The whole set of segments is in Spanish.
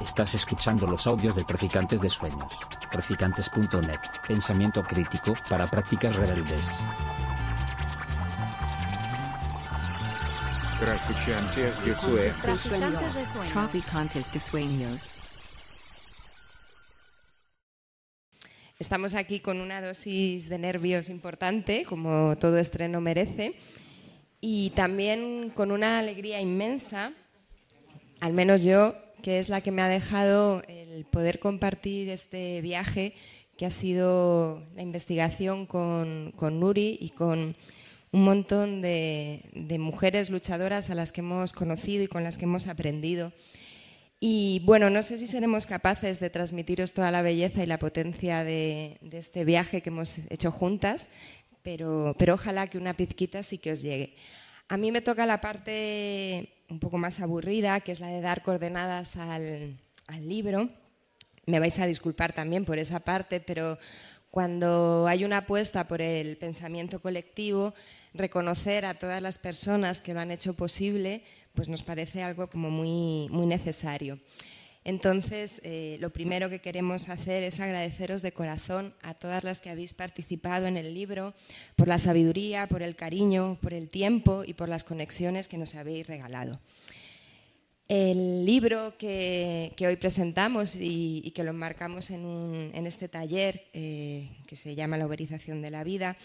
Estás escuchando los audios de Traficantes de Sueños. Traficantes.net. Pensamiento crítico para prácticas rebeldes. Traficantes de Sueños. Traficantes de sueños. Traficantes de sueños. Estamos aquí con una dosis de nervios importante, como todo estreno merece, y también con una alegría inmensa, al menos yo, que es la que me ha dejado el poder compartir este viaje que ha sido la investigación con, con Nuri y con un montón de, mujeres luchadoras a las que hemos conocido y con las que hemos aprendido. Y bueno, no sé si seremos capaces de transmitiros toda la belleza y la potencia de, de este viaje que hemos hecho juntas, pero, pero, ojalá que una pizquita sí que os llegue. A mí me toca la parte un poco más aburrida, que es la de dar coordenadas al, al libro. Me vais a disculpar también por esa parte, pero cuando hay una apuesta por el pensamiento colectivo, reconocer a todas las personas que lo han hecho posible, pues nos parece algo como muy, muy necesario. Entonces, eh, lo primero que queremos hacer es agradeceros de corazón a todas las que habéis participado en el libro por la sabiduría, por el cariño, por el tiempo y por las conexiones que nos habéis regalado. El libro que, hoy presentamos y, que lo enmarcamos en este taller eh, que se llama La uberización de la vida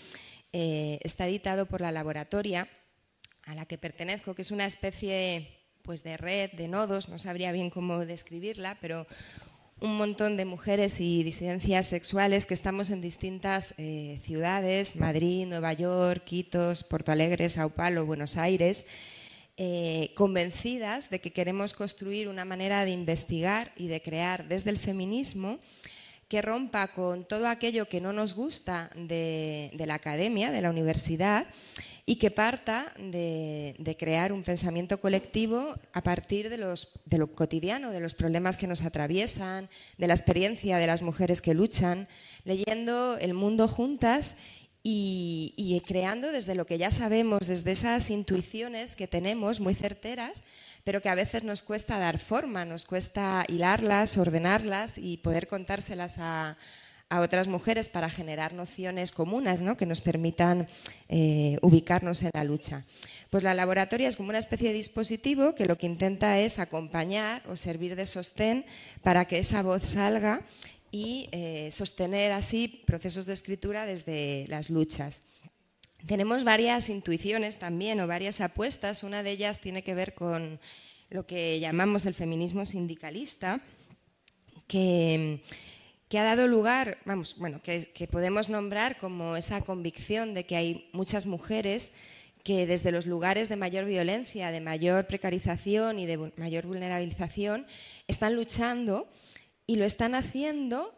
eh, está editado por la laboratoria a la que pertenezco, que es una especie pues, de red, de nodos, no sabría bien cómo describirla, pero un montón de mujeres y disidencias sexuales que estamos en distintas eh, ciudades, Madrid, Nueva York, Quitos, Porto Alegre, Sao Paulo, Buenos Aires, eh, convencidas de que queremos construir una manera de investigar y de crear desde el feminismo que rompa con todo aquello que no nos gusta de, de la academia, de la universidad, y que parta de, crear un pensamiento colectivo a partir de, lo cotidiano, de los problemas que nos atraviesan, de la experiencia de las mujeres que luchan, leyendo el mundo juntas y creando desde lo que ya sabemos, desde esas intuiciones que tenemos muy certeras, pero que a veces nos cuesta dar forma, nos cuesta hilarlas, ordenarlas y poder contárselas a, a otras mujeres para generar nociones comunes ¿no? que nos permitan eh, ubicarnos en la lucha. Pues la laboratoria es como una especie de dispositivo que lo que intenta es acompañar o servir de sostén para que esa voz salga y eh, sostener así procesos de escritura desde las luchas. Tenemos varias intuiciones también o varias apuestas. Una de ellas tiene que ver con lo que llamamos el feminismo sindicalista, que, que ha dado lugar, vamos, bueno, que, podemos nombrar como esa convicción de que hay muchas mujeres que desde los lugares de mayor violencia, de mayor precarización y de mayor vulnerabilización están luchando y lo están haciendo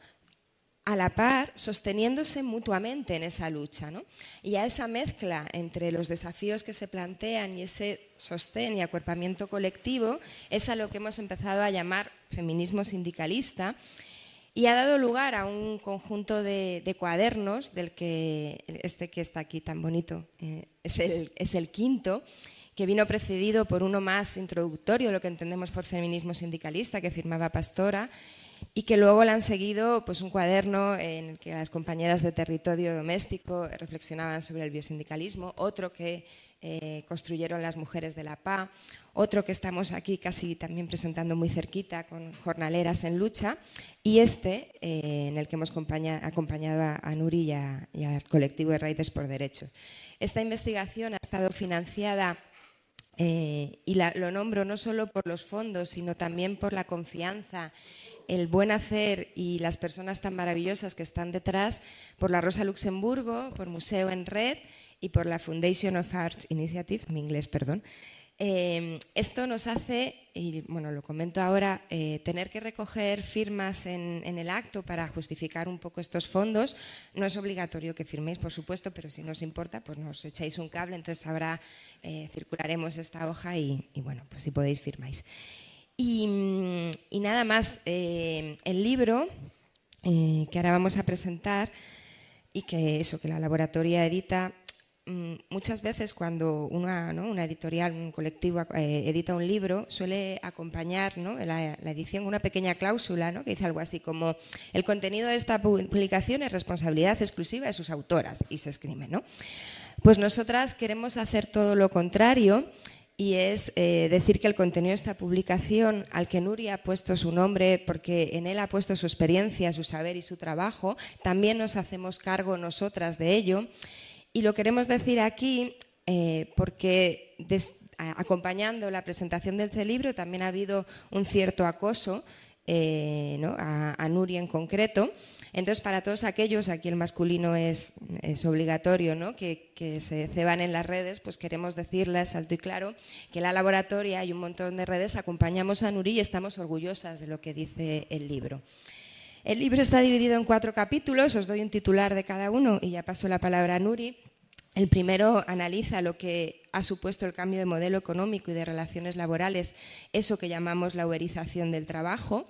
a la par, sosteniéndose mutuamente en esa lucha. ¿no? Y a esa mezcla entre los desafíos que se plantean y ese sostén y acuerpamiento colectivo es a lo que hemos empezado a llamar feminismo sindicalista y ha dado lugar a un conjunto de, de cuadernos, del que este que está aquí tan bonito eh, es, el, es el quinto, que vino precedido por uno más introductorio, lo que entendemos por feminismo sindicalista, que firmaba Pastora, y que luego le han seguido pues, un cuaderno en el que las compañeras de territorio doméstico reflexionaban sobre el biosindicalismo, otro que eh, construyeron las mujeres de la PA, otro que estamos aquí casi también presentando muy cerquita con jornaleras en lucha, y este eh, en el que hemos acompañado a, a Nuri y, a, y, al colectivo de Raíces por Derechos. Esta investigación ha estado financiada eh, y lo nombro no solo por los fondos, sino también por la confianza el buen hacer y las personas tan maravillosas que están detrás por la Rosa Luxemburgo, por Museo en Red y por la Foundation of Arts Initiative, mi inglés, perdón. Eh, esto nos hace, y bueno, lo comento ahora, eh, tener que recoger firmas en, el acto para justificar un poco estos fondos. No es obligatorio que firméis, por supuesto, pero si nos importa, pues nos echáis un cable, entonces ahora eh, circularemos esta hoja y, bueno, pues si podéis firmáis. Y, y nada más, eh, el libro que ahora vamos a presentar y que eso, que la laboratoria edita, mm, muchas veces cuando una, ¿no? una editorial, un colectivo eh, edita un libro, suele acompañar ¿no? la, la, edición una pequeña cláusula ¿no? que dice algo así como el contenido de esta publicación es responsabilidad exclusiva de sus autoras y se escribe. ¿no? Pues nosotras queremos hacer todo lo contrario y es eh, decir que el contenido de esta publicación, al que Nuria ha puesto su nombre, porque en él ha puesto su experiencia, su saber y su trabajo, también nos hacemos cargo nosotras de ello. Y lo queremos decir aquí eh, porque acompañando la presentación de este libro también ha habido un cierto acoso eh, a, a Nuria en concreto. Entonces, para todos aquellos, aquí el masculino es, obligatorio, ¿no? que, se ceban en las redes, pues queremos decirles alto y claro que en la laboratoria hay un montón de redes, acompañamos a Nuri y estamos orgullosas de lo que dice el libro. El libro está dividido en cuatro capítulos, os doy un titular de cada uno y ya paso la palabra a Nuri. El primero analiza lo que ha supuesto el cambio de modelo económico y de relaciones laborales, eso que llamamos la uberización del trabajo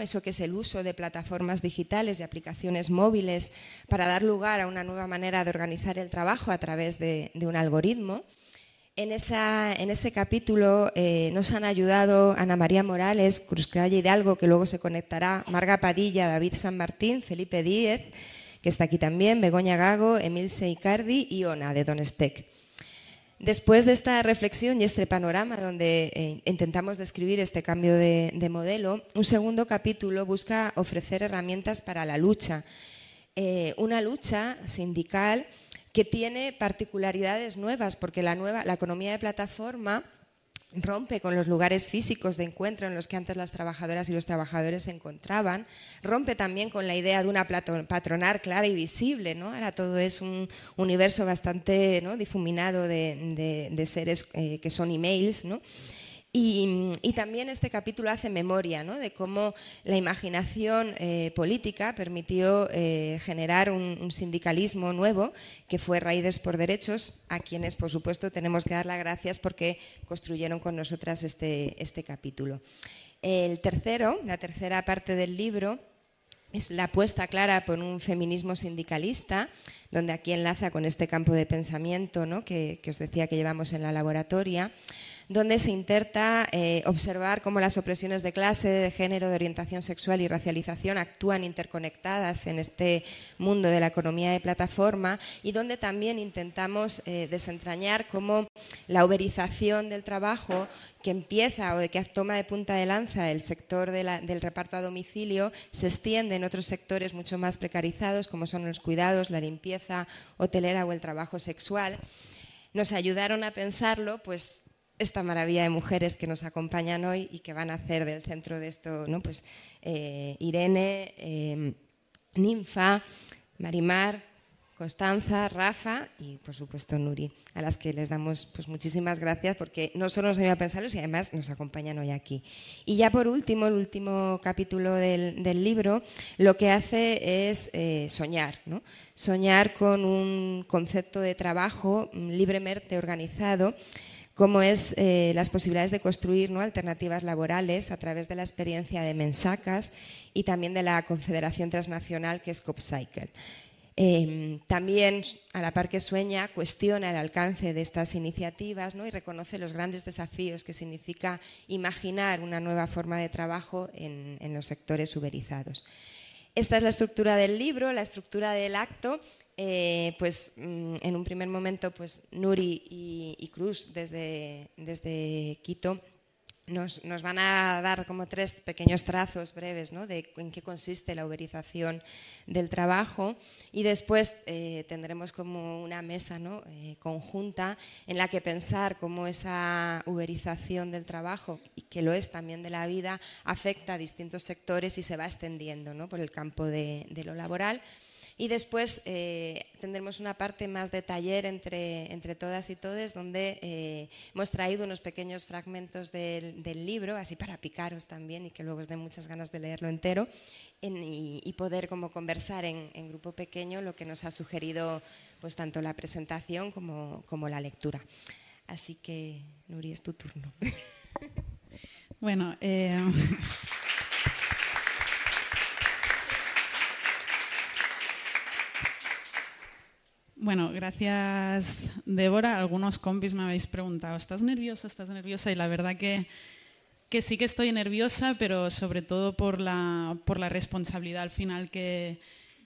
eso que es el uso de plataformas digitales y aplicaciones móviles para dar lugar a una nueva manera de organizar el trabajo a través de, un algoritmo. En, ese capítulo eh, nos han ayudado Ana María Morales, Cruz Craya Hidalgo, que luego se conectará, Marga Padilla, David San Martín, Felipe Díez, que está aquí también, Begoña Gago, Emil Seicardi y Ona, de Donestec. Después de esta reflexión y este panorama donde eh, intentamos describir este cambio de, modelo, un segundo capítulo busca ofrecer herramientas para la lucha. Eh, una lucha sindical que tiene particularidades nuevas, porque la, nueva, la economía de plataforma rompe con los lugares físicos de encuentro en los que antes las trabajadoras y los trabajadores se encontraban, rompe también con la idea de una patronal clara y visible, ¿no? Ahora todo es un universo bastante difuminado de, seres eh, que son emails, ¿no? Y, también este capítulo hace memoria de cómo la imaginación eh, política permitió eh, generar un, sindicalismo nuevo que fue Raíces por Derechos, a quienes por supuesto tenemos que dar las gracias porque construyeron con nosotras este, este capítulo. El tercero, la tercera parte del libro, es la apuesta clara por un feminismo sindicalista, donde aquí enlaza con este campo de pensamiento ¿no? que, que os decía que llevamos en la laboratoria donde se intenta eh, observar cómo las opresiones de clase, de género, de orientación sexual y racialización actúan interconectadas en este mundo de la economía de plataforma y donde también intentamos eh, desentrañar cómo la uberización del trabajo que empieza o de que toma de punta de lanza el sector del reparto a domicilio se extiende en otros sectores mucho más precarizados como son los cuidados, la limpieza hotelera o el trabajo sexual. Nos ayudaron a pensarlo, pues esta maravilla de mujeres que nos acompañan hoy y que van a hacer del centro de esto, ¿no? pues eh, Irene, eh, Ninfa, Marimar, Constanza, Rafa y por supuesto Nuri, a las que les damos pues, muchísimas gracias porque no solo nos ayuda a pensarlos y además nos acompañan hoy aquí. Y ya por último, el último capítulo del, libro lo que hace es eh, soñar, ¿no? soñar con un concepto de trabajo libremente organizado como es eh, las posibilidades de construir ¿no? alternativas laborales a través de la experiencia de Mensacas y también de la Confederación Transnacional que es CopCycle. Em, también, a la par que sueña, cuestiona el alcance de estas iniciativas ¿no? y reconoce los grandes desafíos que significa imaginar una nueva forma de trabajo en, en los sectores uberizados. Esta es la estructura del libro, la estructura del acto eh, pues mm, en un primer momento, pues Nuri y, Cruz desde, desde Quito nos, van a dar como tres pequeños trazos breves ¿no? de en qué consiste la uberización del trabajo y después eh, tendremos como una mesa ¿no? Eh, conjunta en la que pensar cómo esa uberización del trabajo, y que lo es también de la vida, afecta a distintos sectores y se va extendiendo ¿no? por el campo de lo laboral y después eh, tendremos una parte más de taller entre, entre todas y todes, donde eh, hemos traído unos pequeños fragmentos del, libro, así para picaros también y que luego os dé muchas ganas de leerlo entero, y, poder como conversar en, grupo pequeño lo que nos ha sugerido pues tanto la presentación como, como la lectura. Así que, Nuri, es tu turno. Bueno, eh... bueno, gracias Débora. Algunos compis me habéis preguntado, ¿estás nerviosa? ¿Estás nerviosa? Y la verdad que, que sí que estoy nerviosa, pero sobre todo por la, por la responsabilidad al final que,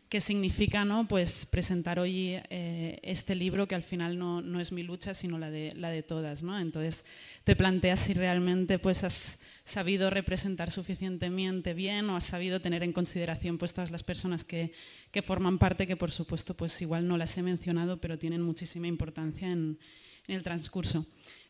qué significa ¿no? pues presentar hoy eh, este libro que al final no, no, es mi lucha, sino la de, la de todas. ¿no? Entonces te planteas si realmente pues, has sabido representar suficientemente bien o has sabido tener en consideración pues, todas las personas que, que forman parte, que por supuesto pues, igual no las he mencionado, pero tienen muchísima importancia en, en el transcurso.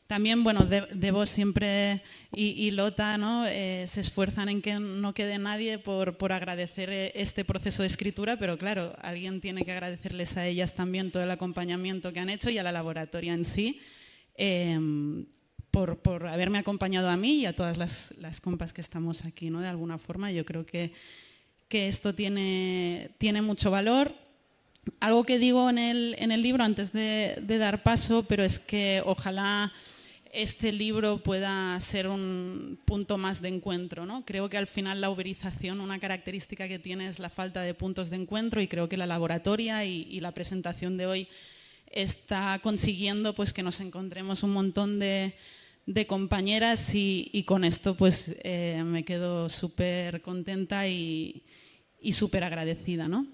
También, bueno, Debo siempre y, Lota ¿no? Eh, se esfuerzan en que no quede nadie por, por, agradecer eh, este proceso de escritura, pero claro, alguien tiene que agradecerles a ellas también todo el acompañamiento que han hecho y a la laboratoria en sí. Em, por, por, haberme acompañado a mí y a todas las, las, compas que estamos aquí, ¿no? De alguna forma, yo creo que, que esto tiene, tiene mucho valor algo que digo en el, en el libro antes de, de, dar paso, pero es que ojalá este libro pueda ser un punto más de encuentro. ¿no? Creo que al final la uberización, una característica que tiene es la falta de puntos de encuentro y creo que la laboratoria y, la presentación de hoy está consiguiendo pues, que nos encontremos un montón de, compañeras y, con esto pues, eh, me quedo súper contenta y, y súper agradecida. ¿no?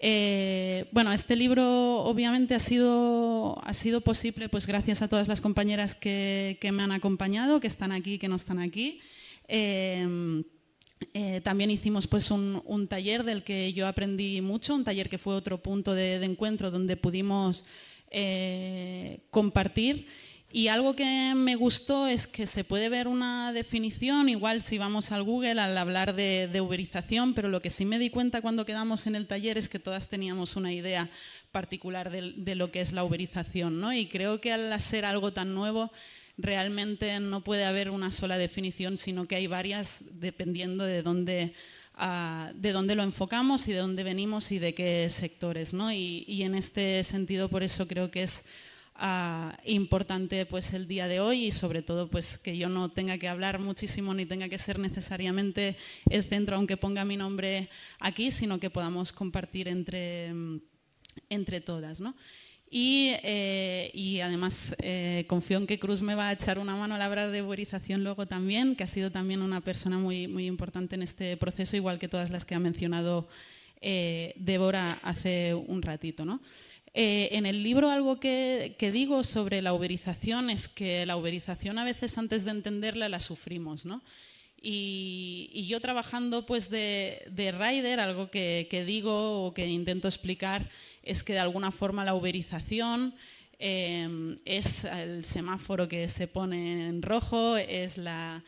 Eh, bueno, este libro obviamente ha sido, ha sido posible pues, gracias a todas las compañeras que, me han acompañado, que están aquí, que no están aquí. Eh, eh, también hicimos pues, un, taller del que yo aprendí mucho, un taller que fue otro punto de, de encuentro donde pudimos compartir y algo que me gustó es que se puede ver una definición, igual si vamos al Google al hablar de, uberización, pero lo que sí me di cuenta cuando quedamos en el taller es que todas teníamos una idea particular de, lo que es la uberización. ¿no? Y creo que al ser algo tan nuevo, realmente no puede haber una sola definición, sino que hay varias dependiendo de dónde, ah, de dónde lo enfocamos y de dónde venimos y de qué sectores. ¿no? Y, y en este sentido, por eso creo que es importante pues el día de hoy y sobre todo pues que yo no tenga que hablar muchísimo ni tenga que ser necesariamente el centro aunque ponga mi nombre aquí sino que podamos compartir entre, entre todas ¿no? y, eh, y, además eh, confío en que Cruz me va a echar una mano a la hora de uberización luego también que ha sido también una persona muy, muy importante en este proceso igual que todas las que ha mencionado eh, Débora hace un ratito ¿no? Eh, en el libro algo que, digo sobre la uberización es que la uberización a veces antes de entenderla la sufrimos, ¿no? Y, yo trabajando pues de, rider, algo que, digo o que intento explicar es que de alguna forma la uberización em, es el semáforo que se pone en rojo, es la,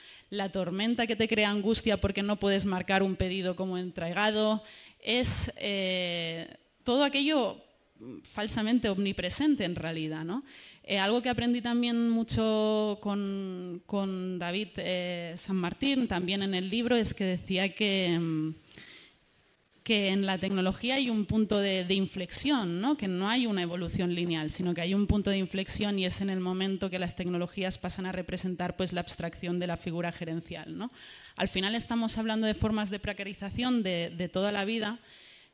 tormenta que te crea angustia porque no puedes marcar un pedido como entregado, es eh, todo aquello falsamente omnipresente en realidad. ¿no? Eh, algo que aprendí también mucho con, con David eh, San Martín, también en el libro, es que decía que, mm, que en la tecnología hay un punto de, inflexión, ¿no? que no hay una evolución lineal, sino que hay un punto de inflexión y es en el momento que las tecnologías pasan a representar pues, la abstracción de la figura gerencial. ¿no? Al final estamos hablando de formas de precarización de, de toda la vida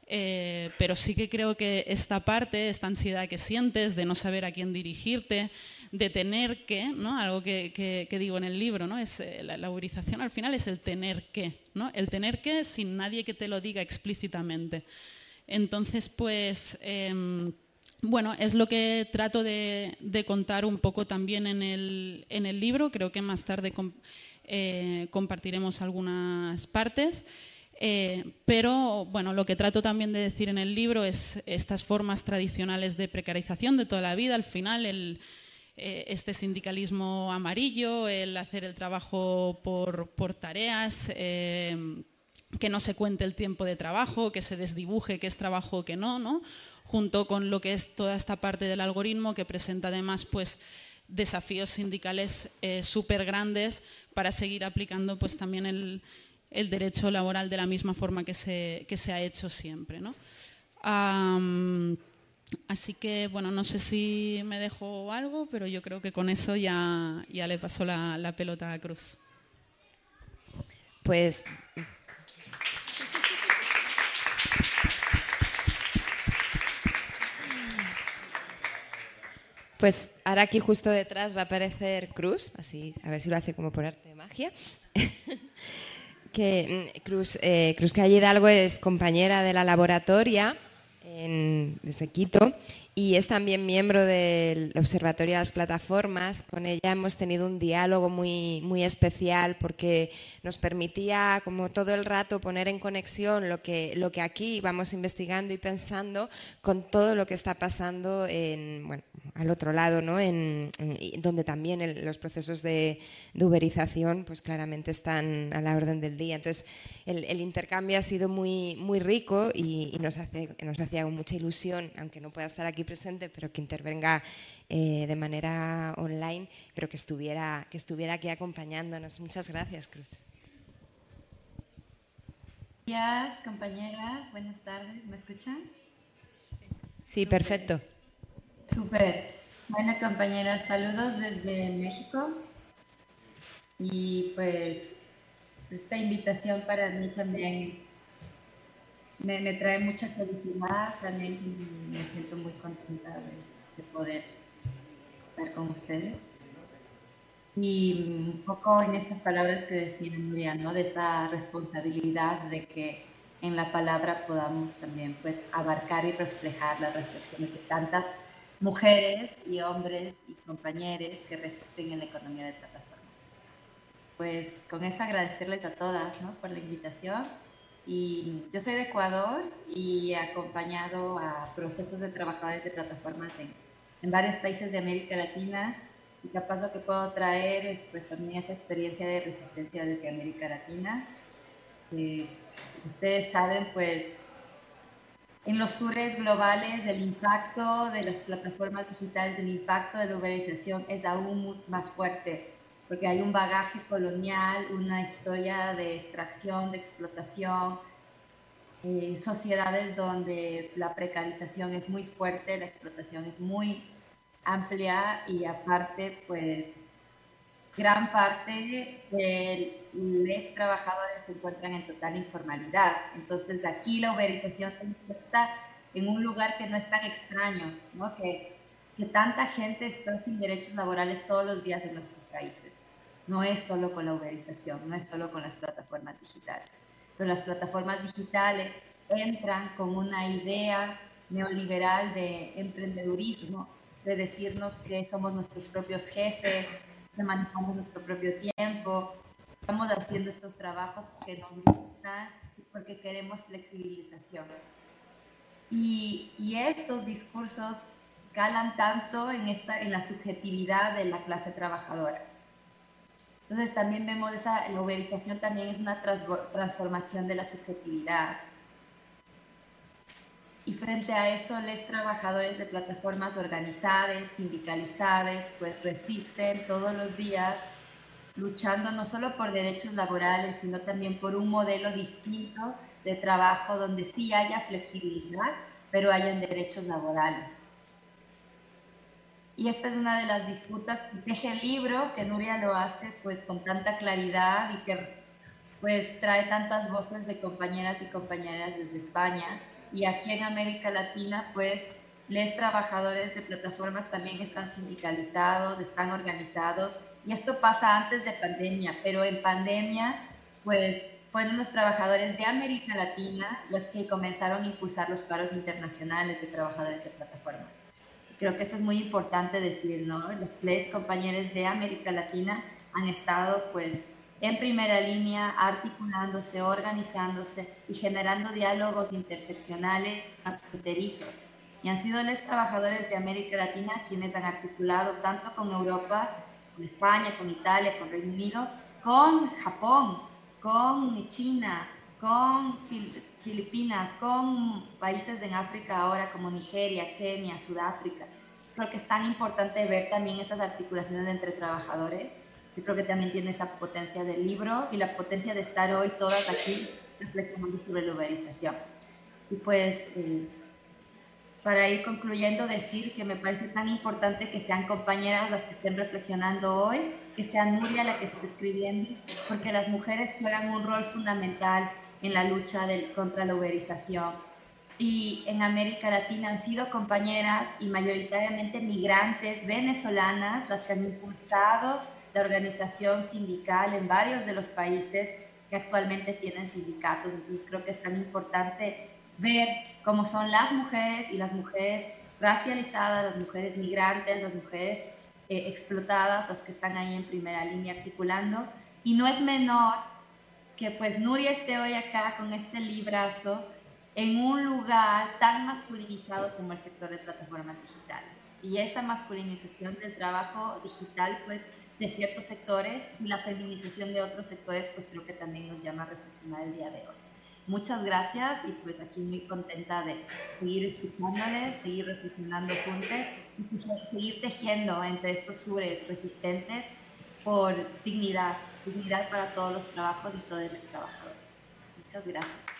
eh, pero sí que creo que esta parte, esta ansiedad que sientes de no saber a quién dirigirte, de tener que, ¿no? algo que, digo en el libro, ¿no? es, eh, la, laborización al final es el tener que, ¿no? el tener que sin nadie que te lo diga explícitamente. Entonces, pues, em, bueno, es lo que trato de, contar un poco también en el, en el libro, creo que más tarde eh, compartiremos algunas partes. Eh, pero bueno, lo que trato también de decir en el libro es estas formas tradicionales de precarización de toda la vida, al final el, eh, este sindicalismo amarillo, el hacer el trabajo por, tareas, eh, que no se cuente el tiempo de trabajo, que se desdibuje qué es trabajo o qué no, no, junto con lo que es toda esta parte del algoritmo que presenta además pues desafíos sindicales súper grandes para seguir aplicando pues también el el derecho laboral de la misma forma que se, se ha hecho siempre. ¿no? así que, bueno, no sé si me dejo algo, pero yo creo que con eso ya, ya le pasó la, la pelota a Cruz. Pues Pues ahora aquí justo detrás va a aparecer Cruz, así, a ver si lo hace como por arte de magia. que mm, Cruz, eh, Cruz Calle Hidalgo es compañera de la laboratoria en, desde Quito y es también miembro del Observatorio de las Plataformas. Con ella hemos tenido un diálogo muy, muy especial porque nos permitía, como todo el rato, poner en conexión lo que, lo que aquí vamos investigando y pensando con todo lo que está pasando en, bueno, al otro lado, ¿no? en, donde también los procesos de, uberización pues claramente están a la orden del día. Entonces, el, el intercambio ha sido muy, muy rico y, y nos, hace, nos hacía mucha ilusión, aunque no pueda estar aquí presente, pero que intervenga eh, de manera online, pero que estuviera, que estuviera aquí acompañándonos. Muchas gracias, Cruz. Gracias, compañeras. Buenas tardes. ¿Me escuchan? Sí, Super. perfecto. Súper. Bueno, compañeras, saludos desde México. Y pues esta invitación para mí también me, me, trae mucha felicidad, también me siento muy contenta de, de, poder estar con ustedes. Y un poco en estas palabras que decía Nuria, ¿no? De esta responsabilidad de que en la palabra podamos también pues abarcar y reflejar las reflexiones de tantas mujeres y hombres y compañeros que resisten en la economía de plataformas. Pues con eso agradecerles a todas ¿no? por la invitación y yo soy de Ecuador y he acompañado a procesos de trabajadores de plataformas en, en varios países de América Latina y capaz lo que puedo traer es pues también esa experiencia de resistencia desde América Latina. Eh, ustedes saben pues en los sures globales el impacto de las plataformas digitales, el impacto de la uberización es aún más fuerte porque hay un bagaje colonial, una historia de extracción, de explotación, eh, sociedades donde la precarización es muy fuerte, la explotación es muy amplia y aparte, pues, gran parte de los trabajadores se encuentran en total informalidad. Entonces, aquí la uberización se encuentra en un lugar que no es tan extraño, ¿no? Que, que tanta gente está sin derechos laborales todos los días en nuestros países no es solo con la uberización, no es solo con las plataformas digitales. Pero las plataformas digitales entran con una idea neoliberal de emprendedurismo, de decirnos que somos nuestros propios jefes, que manejamos nuestro propio tiempo, estamos haciendo estos trabajos porque nos gustan porque queremos flexibilización. Y, y, estos discursos calan tanto en, esta, en la subjetividad de la clase trabajadora entonces también vemos esa, la uberización también es una transformación de la subjetividad. Y frente a eso, los trabajadores de plataformas organizadas, sindicalizadas, pues resisten todos los días luchando no solo por derechos laborales, sino también por un modelo distinto de trabajo donde sí haya flexibilidad, pero hayan derechos laborales. Y esta es una de las disputas que teje el libro, que Nuria lo hace pues con tanta claridad y que pues trae tantas voces de compañeras y compañeras desde España. Y aquí en América Latina pues les trabajadores de plataformas también están sindicalizados, están organizados. Y esto pasa antes de pandemia, pero en pandemia pues fueron los trabajadores de América Latina los que comenzaron a impulsar los paros internacionales de trabajadores de plataformas. Creo que eso es muy importante decir, ¿no? Los tres compañeros de América Latina han estado, pues, en primera línea, articulándose, organizándose y generando diálogos interseccionales transfronterizos. Y han sido los trabajadores de América Latina quienes han articulado tanto con Europa, con España, con Italia, con Reino Unido, con Japón, con China, con Filipinas, con países en África ahora como Nigeria, Kenia, Sudáfrica. Creo que es tan importante ver también esas articulaciones entre trabajadores. Yo creo que también tiene esa potencia del libro y la potencia de estar hoy todas aquí reflexionando sobre la uberización. Y pues, eh, para ir concluyendo, decir que me parece tan importante que sean compañeras las que estén reflexionando hoy, que sea Nuria la que esté escribiendo, porque las mujeres juegan un rol fundamental en la lucha del, contra la uberización. y en América Latina han sido compañeras y mayoritariamente migrantes venezolanas las que han impulsado la organización sindical en varios de los países que actualmente tienen sindicatos. Entonces creo que es tan importante ver cómo son las mujeres y las mujeres racializadas, las mujeres migrantes, las mujeres eh, explotadas, las que están ahí en primera línea articulando. Y no es menor que pues Nuria esté hoy acá con este librazo en un lugar tan masculinizado como el sector de plataformas digitales. Y esa masculinización del trabajo digital, pues, de ciertos sectores y la feminización de otros sectores, pues creo que también nos llama a reflexionar el día de hoy. Muchas gracias y pues aquí muy contenta de seguir escuchándoles, seguir reflexionando juntos y seguir tejiendo entre estos sures resistentes por dignidad, dignidad para todos los trabajos y todos los trabajadores. Muchas gracias.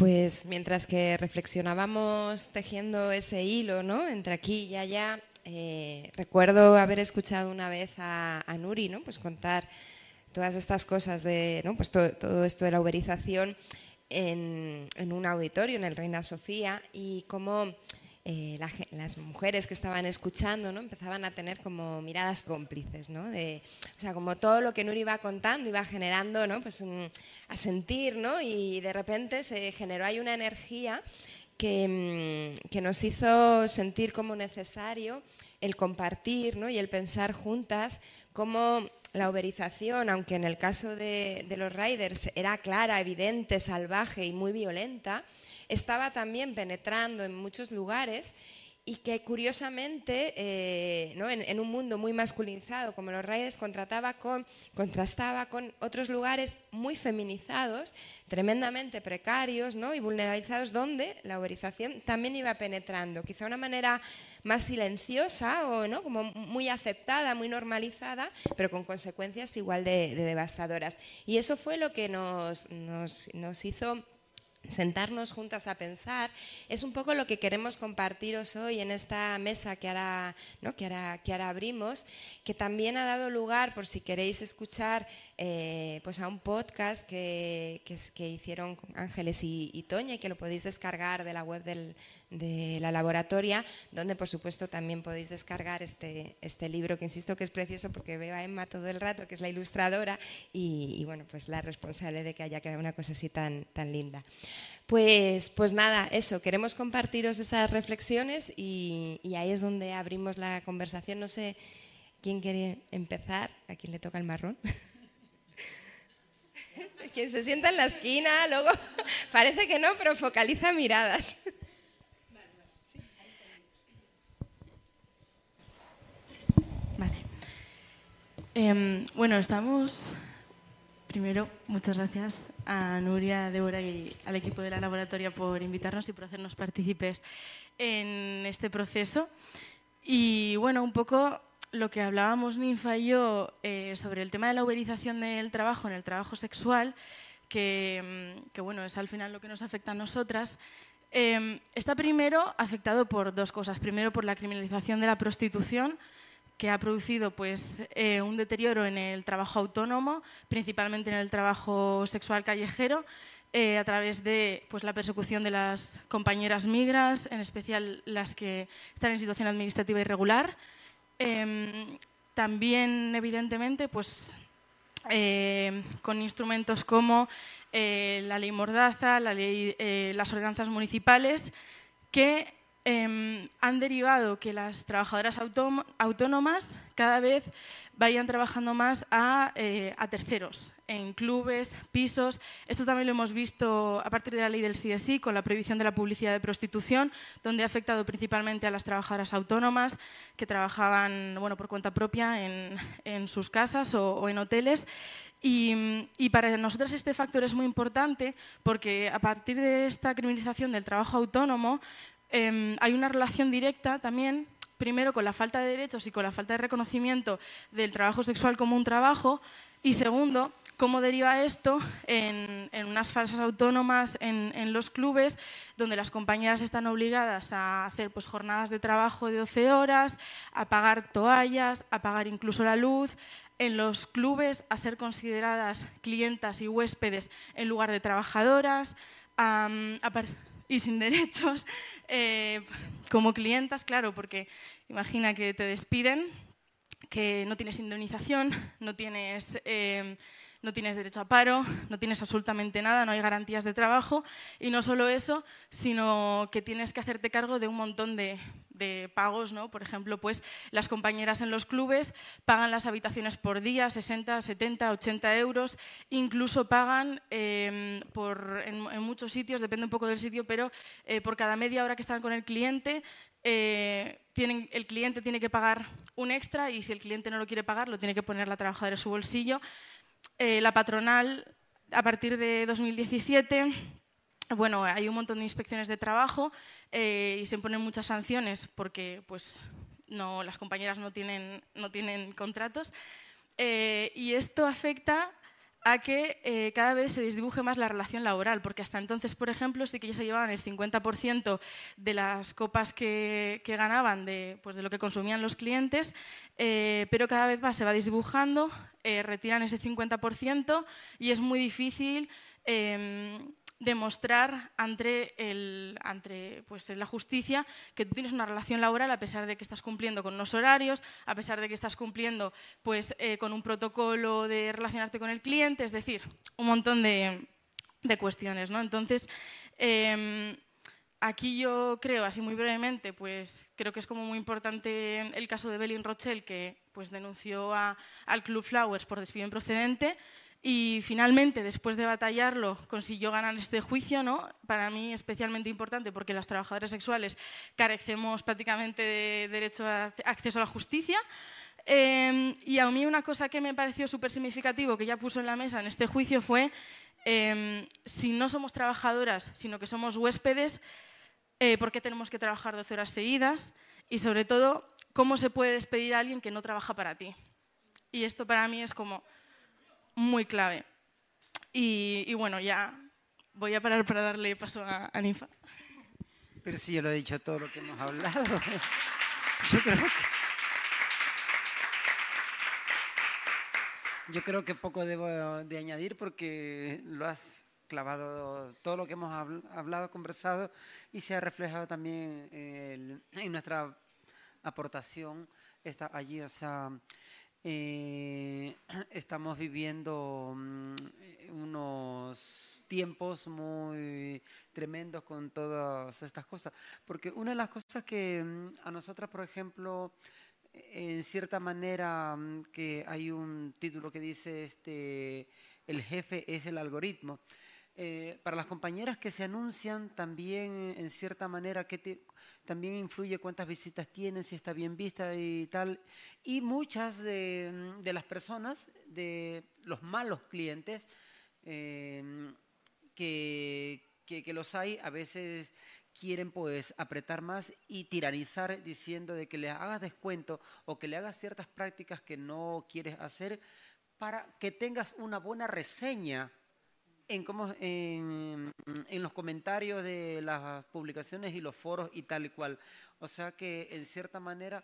Pues mientras que reflexionábamos tejiendo ese hilo, ¿no? Entre aquí y allá, eh, recuerdo haber escuchado una vez a, Nuri, ¿no? Pues contar todas estas cosas de, ¿no? Pues todo, esto de la uberización en, en, un auditorio en el Reina Sofía y cómo eh, las mujeres que estaban escuchando ¿no? empezaban a tener como miradas cómplices, ¿no? o sea, como todo lo que Nuri iba contando iba generando ¿no? pues, a sentir ¿no? y de repente se generó ahí una energía que, mm, que nos hizo sentir como necesario el compartir ¿no? y el pensar juntas cómo la uberización, aunque en el caso de, los riders era clara, evidente, salvaje y muy violenta, estaba también penetrando en muchos lugares y que curiosamente eh, ¿no? en, un mundo muy masculinizado como los Raiders contrataba con, contrastaba con otros lugares muy feminizados, tremendamente precarios ¿no? y vulnerabilizados donde la uberización también iba penetrando, quizá una manera más silenciosa o ¿no? como muy aceptada, muy normalizada, pero con consecuencias igual de, devastadoras. Y eso fue lo que nos, nos, nos hizo sentarnos juntas a pensar, es un poco lo que queremos compartiros hoy en esta mesa que ahora, que ahora, que ahora abrimos, que también ha dado lugar, por si queréis escuchar, eh, pues a un podcast que, que, hicieron Ángeles y, Toña y que lo podéis descargar de la web del, de la laboratoria, donde por supuesto también podéis descargar este, este libro, que insisto que es precioso porque veo a Emma todo el rato, que es la ilustradora, y, bueno, pues la responsable de que haya quedado una cosa así tan, tan linda. Pues, pues nada, eso, queremos compartiros esas reflexiones y ahí es donde abrimos la conversación. No sé quién quiere empezar, a quién le toca el marrón. Quien se sienta en la esquina, luego parece que no, pero focaliza miradas. Em, bueno, estamos. Primero, muchas gracias a Nuria, Débora y al equipo de la laboratoria por invitarnos y por hacernos partícipes en este proceso. Y bueno, un poco lo que hablábamos Ninfa y yo eh, sobre el tema de la uberización del trabajo en el trabajo sexual, que, mm, bueno, es al final lo que nos afecta a nosotras. Em, está primero afectado por dos cosas. Primero, por la criminalización de la prostitución, que ha producido pues, eh, un deterioro en el trabajo autónomo, principalmente en el trabajo sexual callejero, eh, a través de pues, la persecución de las compañeras migras, en especial las que están en situación administrativa irregular. Em, también, evidentemente, pues, eh, con instrumentos como la ley Mordaza, la ley, las ordenanzas municipales, que Em, han derivado que las trabajadoras autónomas cada vez vayan trabajando más eh, a, terceros, en clubes, pisos. Esto también lo hemos visto a partir de la ley del CSI con la prohibición de la publicidad de prostitución, donde ha afectado principalmente a las trabajadoras autónomas que trabajaban bueno, por cuenta propia en, sus casas o, en hoteles. Y, y, para nosotros este factor es muy importante porque a partir de esta criminalización del trabajo autónomo Em, hay una relación directa también, primero con la falta de derechos y con la falta de reconocimiento del trabajo sexual como un trabajo, y segundo, ¿Cómo deriva esto en, unas falsas autónomas en, los clubes, donde las compañeras están obligadas a hacer pues, jornadas de trabajo de 12 horas, a pagar toallas, a pagar incluso la luz, en los clubes a ser consideradas clientas y huéspedes en lugar de trabajadoras, y sin derechos, eh, como clientas, claro, porque imagina que te despiden, que no tienes indemnización, no tienes... Eh, no tienes derecho a paro, no tienes absolutamente nada, no hay garantías de trabajo y no solo eso, sino que tienes que hacerte cargo de un montón de, pagos, ¿no? Por ejemplo, pues las compañeras en los clubes pagan las habitaciones por día, 60, 70, 80 euros, incluso pagan em, por, en, muchos sitios, depende un poco del sitio, pero eh, por cada media hora que están con el cliente, eh, el cliente tiene que pagar un extra y si el cliente no lo quiere pagar, lo tiene que poner la trabajadora en su bolsillo. Eh, la patronal, a partir de 2017, bueno, hay un montón de inspecciones de trabajo eh, y se imponen muchas sanciones porque pues, no, las compañeras no tienen, no tienen contratos. Eh, y esto afecta a que eh, cada vez se desdibuje más la relación laboral, porque hasta entonces, por ejemplo, sí que ya se llevaban el 50% de las copas que, ganaban de, pues, de, lo que consumían los clientes, eh, pero cada vez más se va desdibujando, eh, retiran ese 50% y es muy difícil em, demostrar ante, el, ante pues, la justicia que tú tienes una relación laboral a pesar de que estás cumpliendo con unos horarios, a pesar de que estás cumpliendo pues, eh, con un protocolo de relacionarte con el cliente, es decir, un montón de, de cuestiones. ¿no? Entonces, em, aquí yo creo, así muy brevemente, pues creo que es como muy importante el caso de Belin Rochelle, que pues, denunció a, al Club Flowers por despido improcedente. Y finalmente, después de batallarlo, consiguió ganar este juicio, ¿no? Para mí especialmente importante porque las trabajadoras sexuales carecemos prácticamente de derecho a acceso a la justicia. Em, y a mí una cosa que me pareció súper significativo que ya puso en la mesa en este juicio fue, em, si no somos trabajadoras, sino que somos huéspedes, eh, ¿por qué tenemos que trabajar 12 horas seguidas? Y sobre todo, ¿cómo se puede despedir a alguien que no trabaja para ti? Y esto para mí es como muy clave. Y, bueno, ya voy a parar para darle paso a, Anifa. Pero sí, yo lo he dicho todo lo que hemos hablado. Yo creo que, yo creo que poco debo de añadir porque lo has clavado todo lo que hemos hablado, conversado y se ha reflejado también en nuestra aportación. Está allí, o sea, eh, estamos viviendo mm, unos tiempos muy tremendos con todas estas cosas. Porque una de las cosas que mm, a nosotras, por ejemplo, en cierta manera, mm, que hay un título que dice este, el jefe es el algoritmo. Eh, para las compañeras que se anuncian, también en cierta manera, que te, también influye cuántas visitas tienen, si está bien vista y tal. Y muchas de, las personas, de los malos clientes, em, que, que, los hay, a veces quieren pues apretar más y tiranizar diciendo de que le hagas descuento o que le hagas ciertas prácticas que no quieres hacer para que tengas una buena reseña en, cómo, en, en, los comentarios de las publicaciones y los foros y tal y cual. O sea que, en cierta manera,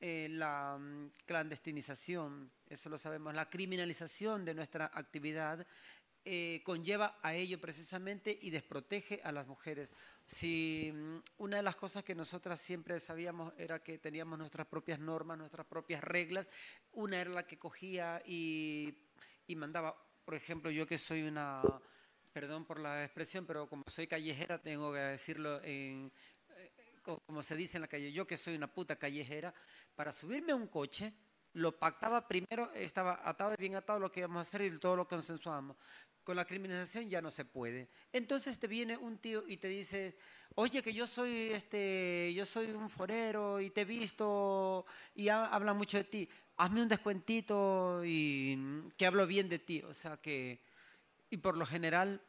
eh, la mm, clandestinización, eso lo sabemos, la criminalización de nuestra actividad eh, conlleva a ello precisamente y desprotege a las mujeres. Si mm, una de las cosas que nosotras siempre sabíamos era que teníamos nuestras propias normas, nuestras propias reglas, una era la que cogía y, y mandaba por ejemplo, yo que soy una, perdón por la expresión, pero como soy callejera, tengo que decirlo en, eh, como se dice en la calle, yo que soy una puta callejera, para subirme a un coche, lo pactaba primero, estaba atado, bien atado lo que íbamos a hacer y todo lo consensuamos. Con la criminalización ya no se puede. Entonces te viene un tío y te dice, oye, que yo soy, este, yo soy un forero y te he visto y habla mucho de ti hazme un descuentito y que hablo bien de ti. O sea que, y por lo general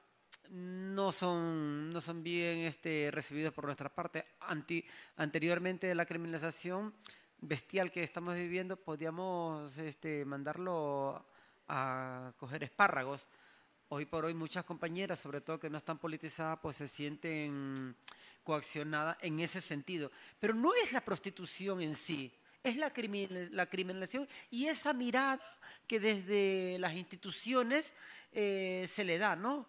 no son, no son bien este, recibidos por nuestra parte. Anti, anteriormente de la criminalización bestial que estamos viviendo, podíamos este, mandarlo a coger espárragos. Hoy por hoy muchas compañeras, sobre todo que no están politizadas, pues se sienten coaccionadas en ese sentido. Pero no es la prostitución en sí, es la, la criminalización y esa mirada que desde las instituciones eh, se le da, ¿no?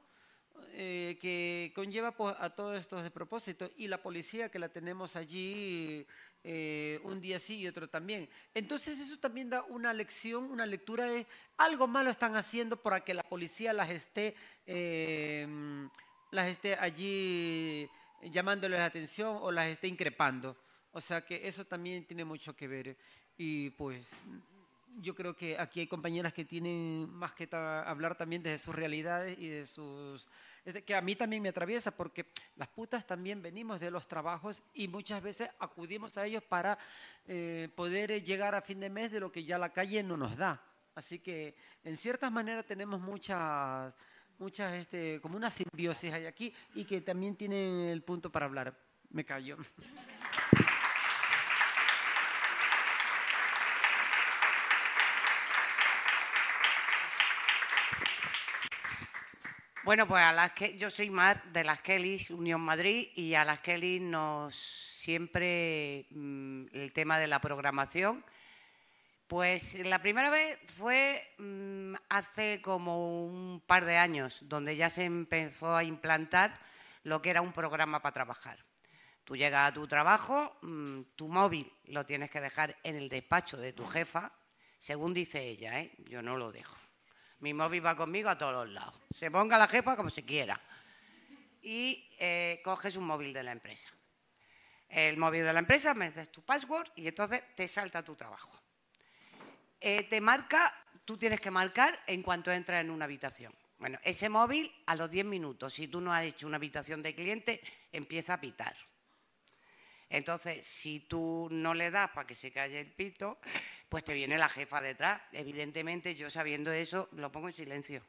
Eh, que conlleva pues, a todos estos de propósito y la policía que la tenemos allí eh, un día sí y otro también. Entonces eso también da una lección, una lectura de algo malo están haciendo para que la policía las esté, em, las esté allí llamándoles la atención o las esté increpando. O sea que eso también tiene mucho que ver. Y pues yo creo que aquí hay compañeras que tienen más que hablar también de sus realidades y de sus... que a mí también me atraviesa porque las putas también venimos de los trabajos y muchas veces acudimos a ellos para eh, poder llegar a fin de mes de lo que ya la calle no nos da. Así que en ciertas maneras tenemos muchas, muchas este, como una simbiosis hay aquí y que también tienen el punto para hablar. Me callo. Bueno, pues a las que yo soy Mar de las Kellys, Unión Madrid, y a las Kellys nos siempre mm, el tema de la programación. Pues la primera vez fue mm, hace como un par de años, donde ya se empezó a implantar lo que era un programa para trabajar. Tú llegas a tu trabajo, mm, tu móvil lo tienes que dejar en el despacho de tu jefa, según dice ella, ¿eh? yo no lo dejo. Mi móvil va conmigo a todos los lados. Se ponga la jefa como se quiera. Y eh, coges un móvil de la empresa. El móvil de la empresa, metes tu password y entonces te salta tu trabajo. Eh, te marca, tú tienes que marcar en cuanto entras en una habitación. Bueno, ese móvil a los 10 minutos, si tú no has hecho una habitación de cliente, empieza a pitar. Entonces, si tú no le das para que se calle el pito, pues te viene la jefa detrás. Evidentemente, yo sabiendo eso, lo pongo en silencio.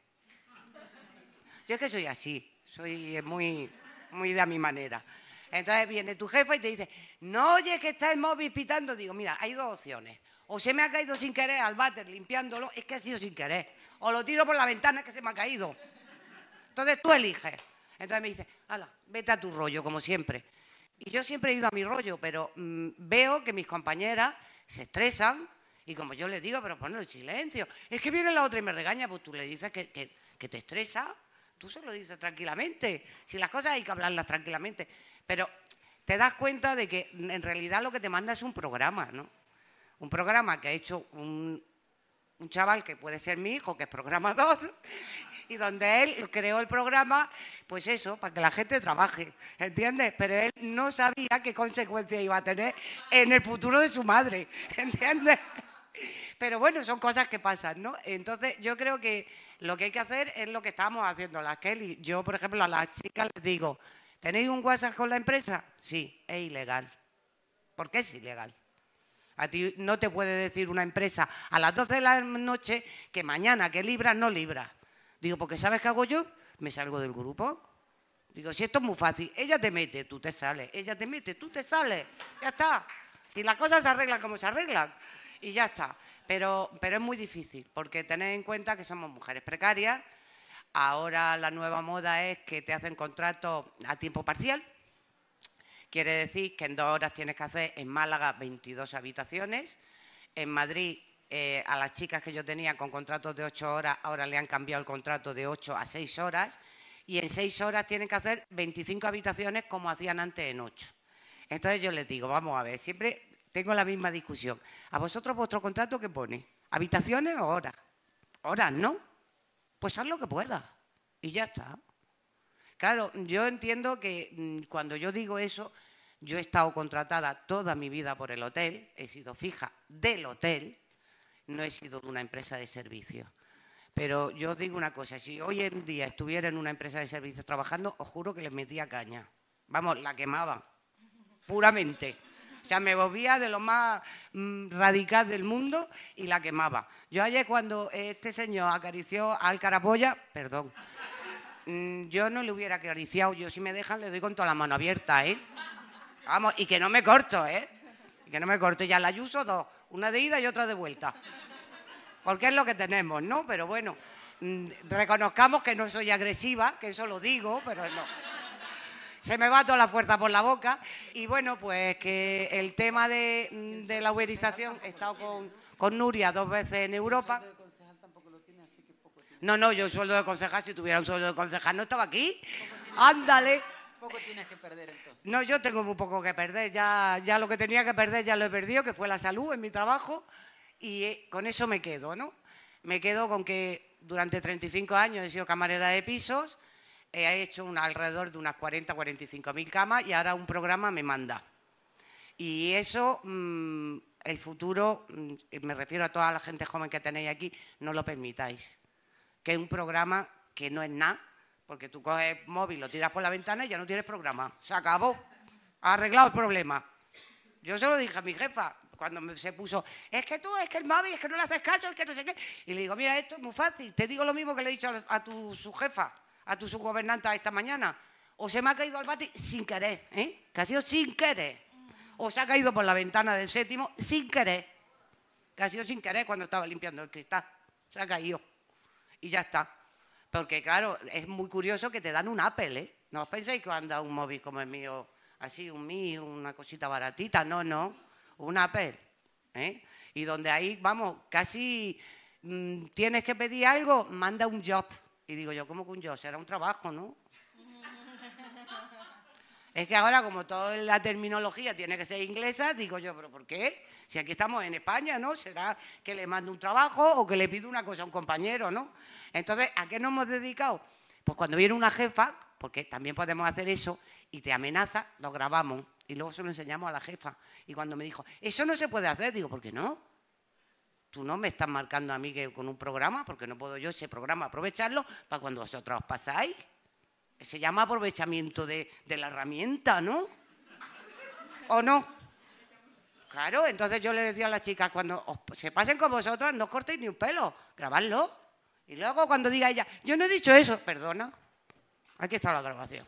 Yo es que soy así, soy muy, muy de a mi manera. Entonces viene tu jefa y te dice, no oye que está el móvil pitando. Digo, mira, hay dos opciones. O se me ha caído sin querer al váter limpiándolo, es que ha sido sin querer. O lo tiro por la ventana que se me ha caído. Entonces tú eliges. Entonces me dice, hala, vete a tu rollo, como siempre. Y yo siempre he ido a mi rollo, pero mm, veo que mis compañeras se estresan y como yo les digo, pero ponlo en silencio. Es que viene la otra y me regaña, pues tú le dices que, te estresa, tú se lo dices tranquilamente. Si las cosas hay que hablarlas tranquilamente. Pero te das cuenta de que en realidad lo que te manda es un programa, ¿no? Un programa que ha hecho un, un chaval que puede ser mi hijo, que es programador, y donde él creó el programa, pues eso, para que la gente trabaje, ¿entiendes? Pero él no sabía qué consecuencias iba a tener en el futuro de su madre, ¿entiendes? Pero bueno, son cosas que pasan, ¿no? Entonces, yo creo que lo que hay que hacer es lo que estamos haciendo las Kelly. Yo, por ejemplo, a las chicas les digo, ¿tenéis un WhatsApp con la empresa? Sí, es ilegal. ¿Por qué es ilegal? A ti no te puede decir una empresa a las 12 de la noche que mañana que libras, no libras. Digo, porque ¿sabes qué hago yo? Me salgo del grupo. Digo, si esto es muy fácil, ella te mete, tú te sales, ella te mete, tú te sales, ya está. Si las cosas se arreglan como se arreglan, y ya está. Pero, pero es muy difícil, porque tened en cuenta que somos mujeres precarias. Ahora la nueva moda es que te hacen contratos a tiempo parcial. Quiere decir que en dos horas tienes que hacer en Málaga 22 habitaciones. En Madrid, eh, a las chicas que yo tenía con contratos de 8 horas, ahora le han cambiado el contrato de 8 a 6 horas. Y en 6 horas tienen que hacer 25 habitaciones como hacían antes en 8. Entonces yo les digo, vamos a ver, siempre tengo la misma discusión. ¿A vosotros vuestro contrato qué pone? ¿Habitaciones o horas? Horas, ¿no? Pues haz lo que puedas. Y ya está. Claro, yo entiendo que mm, cuando yo digo eso, yo he estado contratada toda mi vida por el hotel, he sido fija del hotel, no he sido de una empresa de servicios. Pero yo os digo una cosa, si hoy en día estuviera en una empresa de servicios trabajando, os juro que les metía caña. Vamos, la quemaba, puramente. O sea, me volvía de lo más mm, radical del mundo y la quemaba. Yo ayer cuando este señor acarició al carapolla, perdón, mm, yo no le hubiera acariciado. Yo si me dejan le doy con toda la mano abierta, ¿eh? Vamos, y que no me corto, ¿eh? Y que no me corto. Ya la uso dos, una de ida y otra de vuelta. porque es lo que tenemos, ¿no? Pero bueno, mm, reconozcamos que no soy agresiva, que eso lo digo, pero no. Se me va toda la fuerza por la boca. Y bueno, pues que el tema de, mm, la uberización, he estado con, con Nuria dos veces en Europa. No, no, yo sueldo de concejal, si tuviera un sueldo de concejal no estaba aquí. Ándale. Poco tienes que perder entonces. No, yo tengo muy poco que perder. Ya, ya lo que tenía que perder ya lo he perdido, que fue la salud en mi trabajo. Y eh, con eso me quedo, ¿no? Me quedo con que durante 35 años he sido camarera de pisos, he hecho un, alrededor de unas 40, 45 mil camas y ahora un programa me manda. Y eso, mm, el futuro, mm, me refiero a toda la gente joven que tenéis aquí, no lo permitáis. Que es un programa que no es nada, porque tú coges móvil, lo tiras por la ventana y ya no tienes programa. Se acabó. Ha arreglado el problema. Yo se lo dije a mi jefa cuando me- se puso, es que tú, es que el móvil, es que no le haces caso, es que no sé qué. Y le digo, mira, esto es muy fácil. Te digo lo mismo que le he dicho a, tu subjefa, a tu subgobernanta esta mañana. O se me ha caído al bate sin querer, ¿eh? Que ha sido sin querer. O se ha caído por la ventana del séptimo sin querer. Que ha sido sin querer cuando estaba limpiando el cristal. Se ha caído. Y ya está. Porque, claro, es muy curioso que te dan un Apple, ¿eh? No os penséis que os han dado un móvil como el mío, así, un mío, una cosita baratita. No, no. Un Apple. ¿eh? Y donde ahí, vamos, casi mm, tienes que pedir algo, manda un job. Y digo yo, ¿cómo que un job? Será un trabajo, ¿no? Es que ahora, como toda la terminología tiene que ser inglesa, digo yo, ¿pero por qué? Si aquí estamos en España, ¿no? Será que le mando un trabajo o que le pido una cosa a un compañero, ¿no? Entonces, ¿a qué nos hemos dedicado? Pues cuando viene una jefa, porque también podemos hacer eso, y te amenaza, lo grabamos y luego se lo enseñamos a la jefa. Y cuando me dijo, eso no se puede hacer, digo, ¿por qué no? Tú no me estás marcando a mí que con un programa, porque no puedo yo ese programa aprovecharlo para cuando vosotros os pasáis. Se llama aprovechamiento de, de la herramienta, ¿no? ¿O no? Claro, entonces yo le decía a las chicas, cuando os- se pasen con vosotras, no cortéis ni un pelo, grabadlo. Y luego cuando diga ella, yo no he dicho eso, perdona, aquí está la grabación.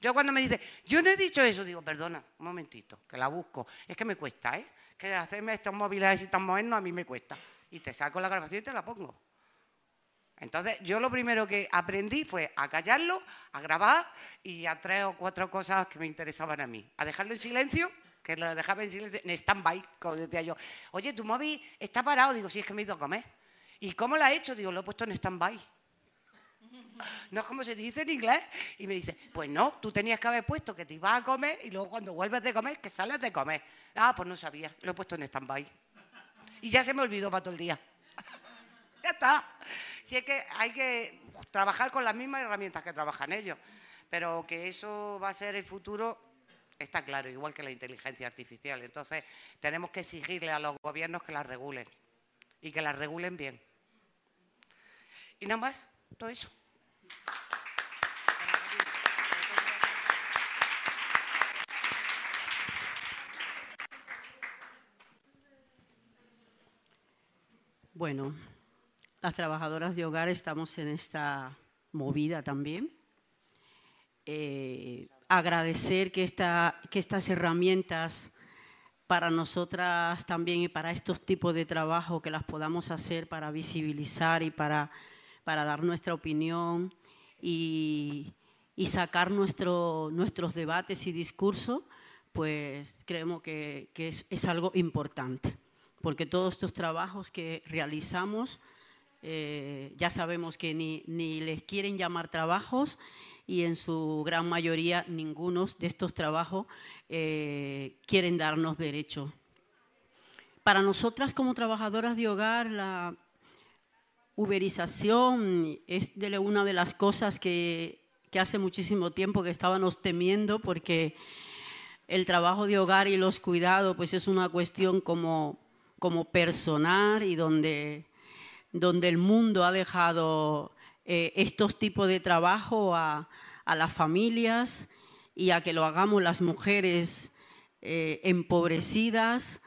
Yo cuando me dice, yo no he dicho eso, digo, perdona, un momentito, que la busco. Es que me cuesta, ¿eh? Que hacerme estos móviles así tan modernos a mí me cuesta. Y te saco la grabación y te la pongo. Entonces, yo lo primero que aprendí fue a callarlo, a grabar y a tres o cuatro cosas que me interesaban a mí. A dejarlo en silencio, que lo dejaba en silencio, en stand-by, como decía yo. Oye, tu móvil está parado. Digo, sí, es que me he ido a comer. ¿Y cómo lo has hecho? Digo, lo he puesto en stand-by. No es como se dice en inglés. Y me dice, pues no, tú tenías que haber puesto que te ibas a comer y luego cuando vuelves de comer, que sales de comer. Ah, pues no sabía, lo he puesto en stand-by. Y ya se me olvidó para todo el día. Está. Si es que hay que trabajar con las mismas herramientas que trabajan ellos. Pero que eso va a ser el futuro, está claro, igual que la inteligencia artificial. Entonces, tenemos que exigirle a los gobiernos que las regulen. Y que las regulen bien. Y nada más, todo eso. Bueno, las trabajadoras de hogar estamos en esta movida también. Eh, agradecer que, esta- que estas herramientas para nosotras también y para estos tipos de trabajo que las podamos hacer para visibilizar y para, para dar nuestra opinión y, y sacar nuestro- nuestros debates y discursos, pues creemos que, que es, es algo importante, porque todos estos trabajos que realizamos eh, ya sabemos que ni, ni les quieren llamar trabajos y en su gran mayoría ninguno de estos trabajos eh, quieren darnos derecho. Para nosotras como trabajadoras de hogar, la uberización es de una de las cosas que, que hace muchísimo tiempo que estábamos temiendo porque el trabajo de hogar y los cuidados pues es una cuestión como, como personal y donde, donde el mundo ha dejado eh, estos tipos de trabajo a, las familias y a que lo hagamos las mujeres eh, empobrecidas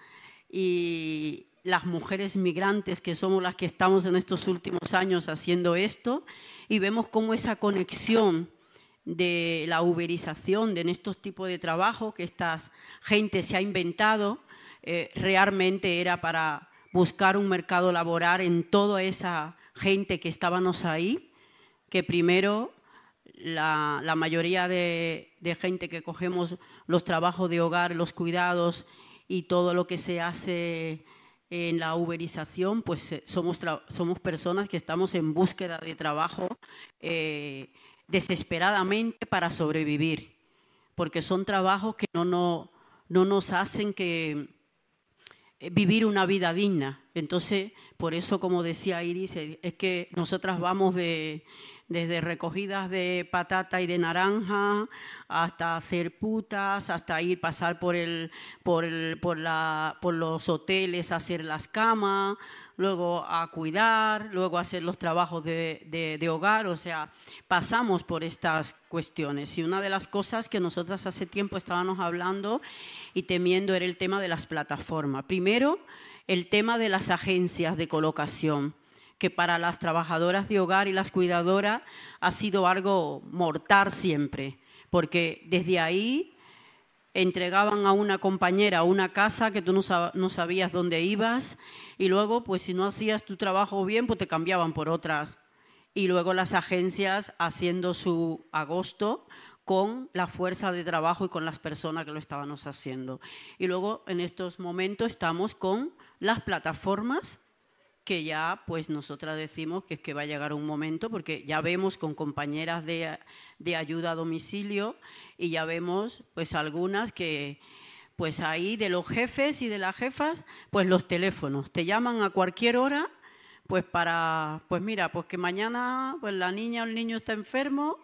y las mujeres migrantes que somos las que estamos en estos últimos años haciendo esto. Y vemos cómo esa conexión de la uberización de estos tipos de trabajo que esta gente se ha inventado eh, realmente era para, buscar un mercado laboral en toda esa gente que estábamos ahí, que primero la, mayoría de, gente que cogemos los trabajos de hogar, los cuidados y todo lo que se hace en la uberización, pues eh, somos, somos personas que estamos en búsqueda de trabajo eh, desesperadamente para sobrevivir, porque son trabajos que no, no, no nos hacen que vivir una vida digna. Entonces, por eso, como decía Iris, es que nosotras vamos de, desde recogidas de patata y de naranja hasta hacer putas, hasta ir pasar por, el, por, el, por, la, por los hoteles a hacer las camas, luego a cuidar, luego a hacer los trabajos de, de, hogar, o sea, pasamos por estas cuestiones. Y una de las cosas que nosotras hace tiempo estábamos hablando y temiendo era el tema de las plataformas. Primero, el tema de las agencias de colocación que para las trabajadoras de hogar y las cuidadoras ha sido algo mortal siempre, porque desde ahí entregaban a una compañera una casa que tú no, sabías dónde ibas y luego, pues si no hacías tu trabajo bien, pues te cambiaban por otras. Y luego las agencias haciendo su agosto con la fuerza de trabajo y con las personas que lo estábamos haciendo. Y luego en estos momentos estamos con las plataformas que ya pues nosotras decimos que es que va a llegar un momento, porque ya vemos con compañeras de, de ayuda a domicilio y ya vemos pues algunas que pues ahí de los jefes y de las jefas, pues los teléfonos, te llaman a cualquier hora pues para, pues mira, pues que mañana pues la niña o el niño está enfermo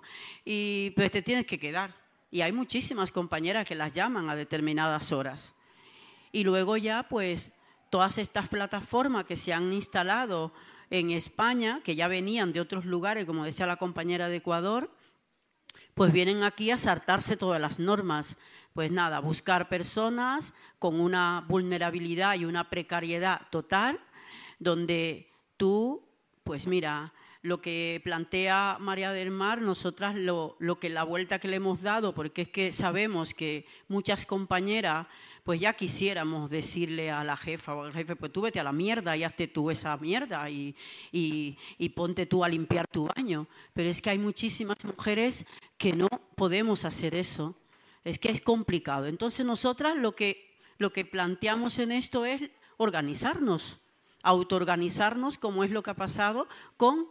y pues te tienes que quedar. Y hay muchísimas compañeras que las llaman a determinadas horas. Y luego ya pues todas estas plataformas que se han instalado en España, que ya venían de otros lugares, como decía la compañera de Ecuador, pues vienen aquí a saltarse todas las normas. Pues nada, buscar personas con una vulnerabilidad y una precariedad total, donde tú, pues mira, lo que plantea María del Mar, nosotras lo, lo que la vuelta que le hemos dado, porque es que sabemos que muchas compañeras pues ya quisiéramos decirle a la jefa o al jefe, pues tú vete a la mierda y hazte tú esa mierda y, y, ponte tú a limpiar tu baño. Pero es que hay muchísimas mujeres que no podemos hacer eso. Es que es complicado. Entonces nosotras lo que, lo que planteamos en esto es organizarnos, autoorganizarnos, como es lo que ha pasado con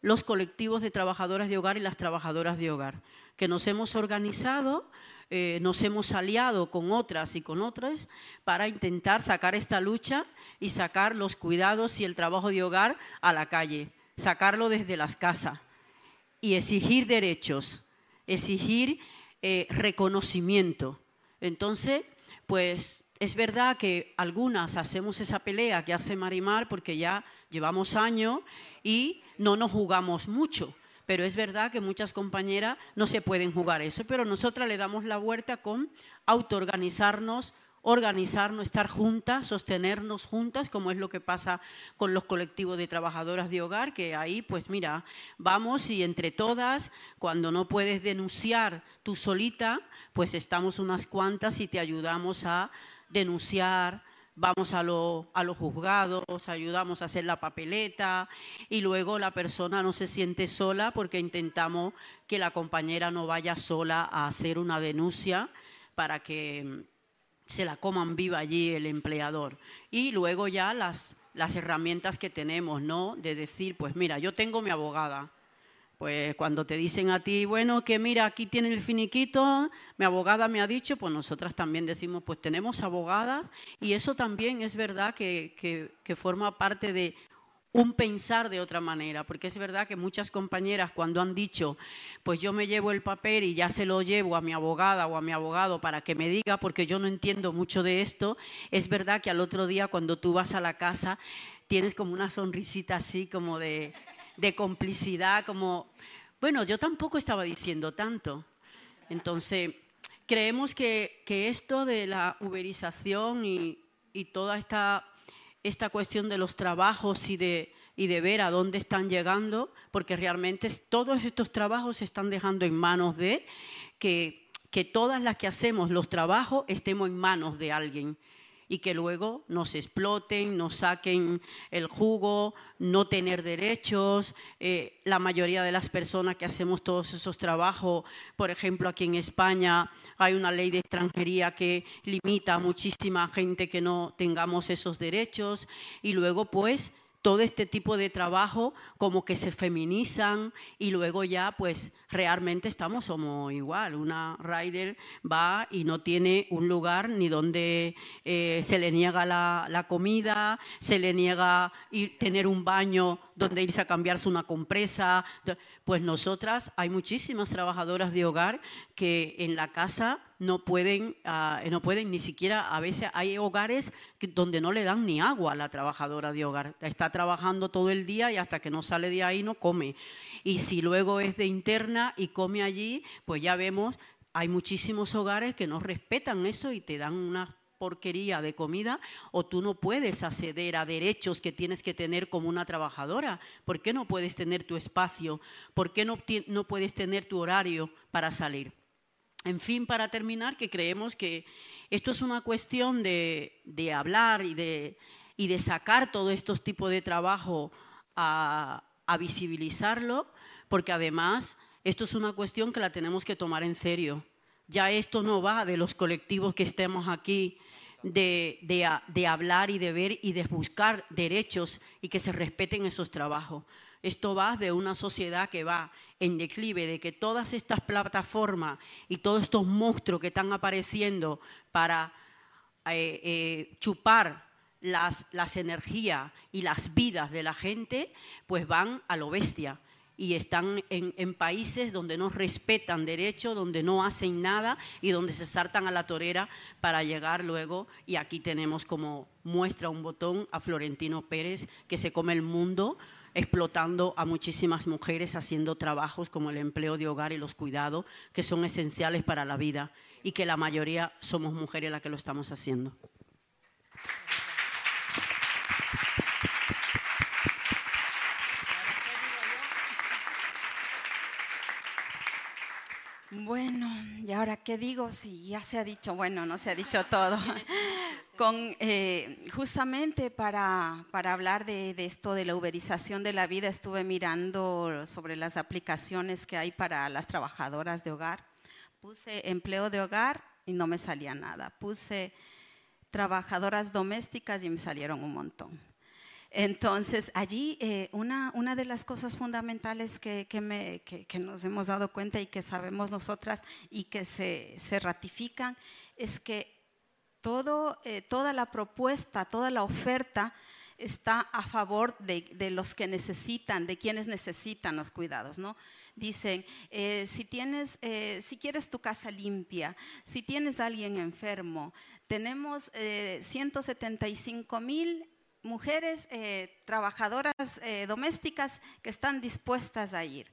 los colectivos de trabajadoras de hogar y las trabajadoras de hogar, que nos hemos organizado eh, nos hemos aliado con otras y con otras para intentar sacar esta lucha y sacar los cuidados y el trabajo de hogar a la calle, sacarlo desde las casas y exigir derechos, exigir eh, reconocimiento. Entonces, pues es verdad que algunas hacemos esa pelea que hace Marimar porque ya llevamos años y no nos jugamos mucho pero es verdad que muchas compañeras no se pueden jugar eso, pero nosotras le damos la vuelta con autoorganizarnos, organizarnos, estar juntas, sostenernos juntas, como es lo que pasa con los colectivos de trabajadoras de hogar, que ahí, pues mira, vamos y entre todas, cuando no puedes denunciar tú solita, pues estamos unas cuantas y te ayudamos a denunciar, vamos a, a los juzgados, ayudamos a hacer la papeleta y luego la persona no se siente sola porque intentamos que la compañera no vaya sola a hacer una denuncia para que mm, se la coman viva allí el empleador. Y luego ya las, las herramientas que tenemos, ¿no? De decir, pues mira, yo tengo mi abogada, pues cuando te dicen a ti, bueno, que mira, aquí tiene el finiquito, mi abogada me ha dicho, pues nosotras también decimos, pues tenemos abogadas y eso también es verdad que, que, forma parte de un pensar de otra manera, porque es verdad que muchas compañeras cuando han dicho, pues yo me llevo el papel y ya se lo llevo a mi abogada o a mi abogado para que me diga, porque yo no entiendo mucho de esto, es verdad que al otro día cuando tú vas a la casa tienes como una sonrisita así como de de complicidad, como, bueno, yo tampoco estaba diciendo tanto. Entonces, creemos que, esto de la uberización y, toda esta, esta cuestión de los trabajos y de, y de ver a dónde están llegando, porque realmente todos estos trabajos se están dejando en manos de que, que todas las que hacemos los trabajos estemos en manos de alguien y que luego nos exploten, nos saquen el jugo, no tener derechos. Eh, la mayoría de las personas que hacemos todos esos trabajos, por ejemplo, aquí en España hay una ley de extranjería que limita a muchísima gente que no tengamos esos derechos y luego pues todo este tipo de trabajo como que se feminizan y luego ya pues realmente estamos como igual. Una rider va y no tiene un lugar ni donde eh, se le niega la, comida, se le niega ir, tener un baño donde irse a cambiarse una compresa. Pues nosotras, hay muchísimas trabajadoras de hogar que en la casa no pueden, ah, no pueden ni siquiera, a veces hay hogares donde no le dan ni agua a la trabajadora de hogar. Está trabajando todo el día y hasta que no sale de ahí no come. Y si luego es de interna y come allí, pues ya vemos, hay muchísimos hogares que no respetan eso y te dan una porquería de comida o tú no puedes acceder a derechos que tienes que tener como una trabajadora. ¿Por qué no puedes tener tu espacio? ¿Por qué no, no puedes tener tu horario para salir? En fin, para terminar, que creemos que esto es una cuestión de, hablar y de, y de, sacar todos estos tipos de trabajo a, a visibilizarlo, porque además esto es una cuestión que la tenemos que tomar en serio. Ya esto no va de los colectivos que estemos aquí, de, de, hablar y de ver y de buscar derechos y que se respeten esos trabajos. Esto va de una sociedad que va en declive, de que todas estas plataformas y todos estos monstruos que están apareciendo para eh, eh, chupar las, las energías y las vidas de la gente, pues van a lo bestia y están en, países donde no respetan derechos, donde no hacen nada y donde se saltan a la torera para llegar luego. Y aquí tenemos como muestra un botón a Florentino Pérez que se come el mundo explotando a muchísimas mujeres haciendo trabajos como el empleo de hogar y los cuidados, que son esenciales para la vida y que la mayoría somos mujeres las que lo estamos haciendo. Bueno, ¿y ahora qué digo? Si ya se ha dicho, bueno, no se ha dicho todo. Con, eh, justamente para, para hablar de, de, esto de la uberización de la vida, estuve mirando sobre las aplicaciones que hay para las trabajadoras de hogar. Puse empleo de hogar y no me salía nada. Puse trabajadoras domésticas y me salieron un montón. Entonces, allí eh, una, una, de las cosas fundamentales que, que, me, que, nos hemos dado cuenta y que sabemos nosotras y que se, se ratifican es que todo, eh, toda la propuesta, toda la oferta está a favor de, los que necesitan, de quienes necesitan los cuidados, ¿no? Dicen, eh, si, tienes, si quieres tu casa limpia, si tienes alguien enfermo, tenemos 175 mil mujeres trabajadoras domésticas que están dispuestas a ir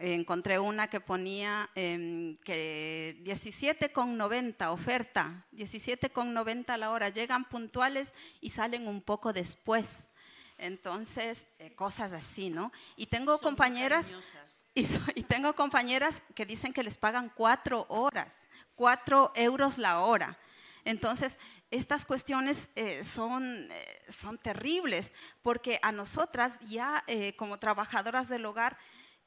encontré una que ponía eh, que 17,90 oferta, 17,90 a la hora, llegan puntuales y salen un poco después. Entonces, eh, cosas así, ¿no? Y tengo compañeras y, y, tengo compañeras que dicen que les pagan cuatro horas, cuatro euros la hora. Entonces, estas cuestiones eh, son, eh, son terribles porque a nosotras ya como trabajadoras del hogar,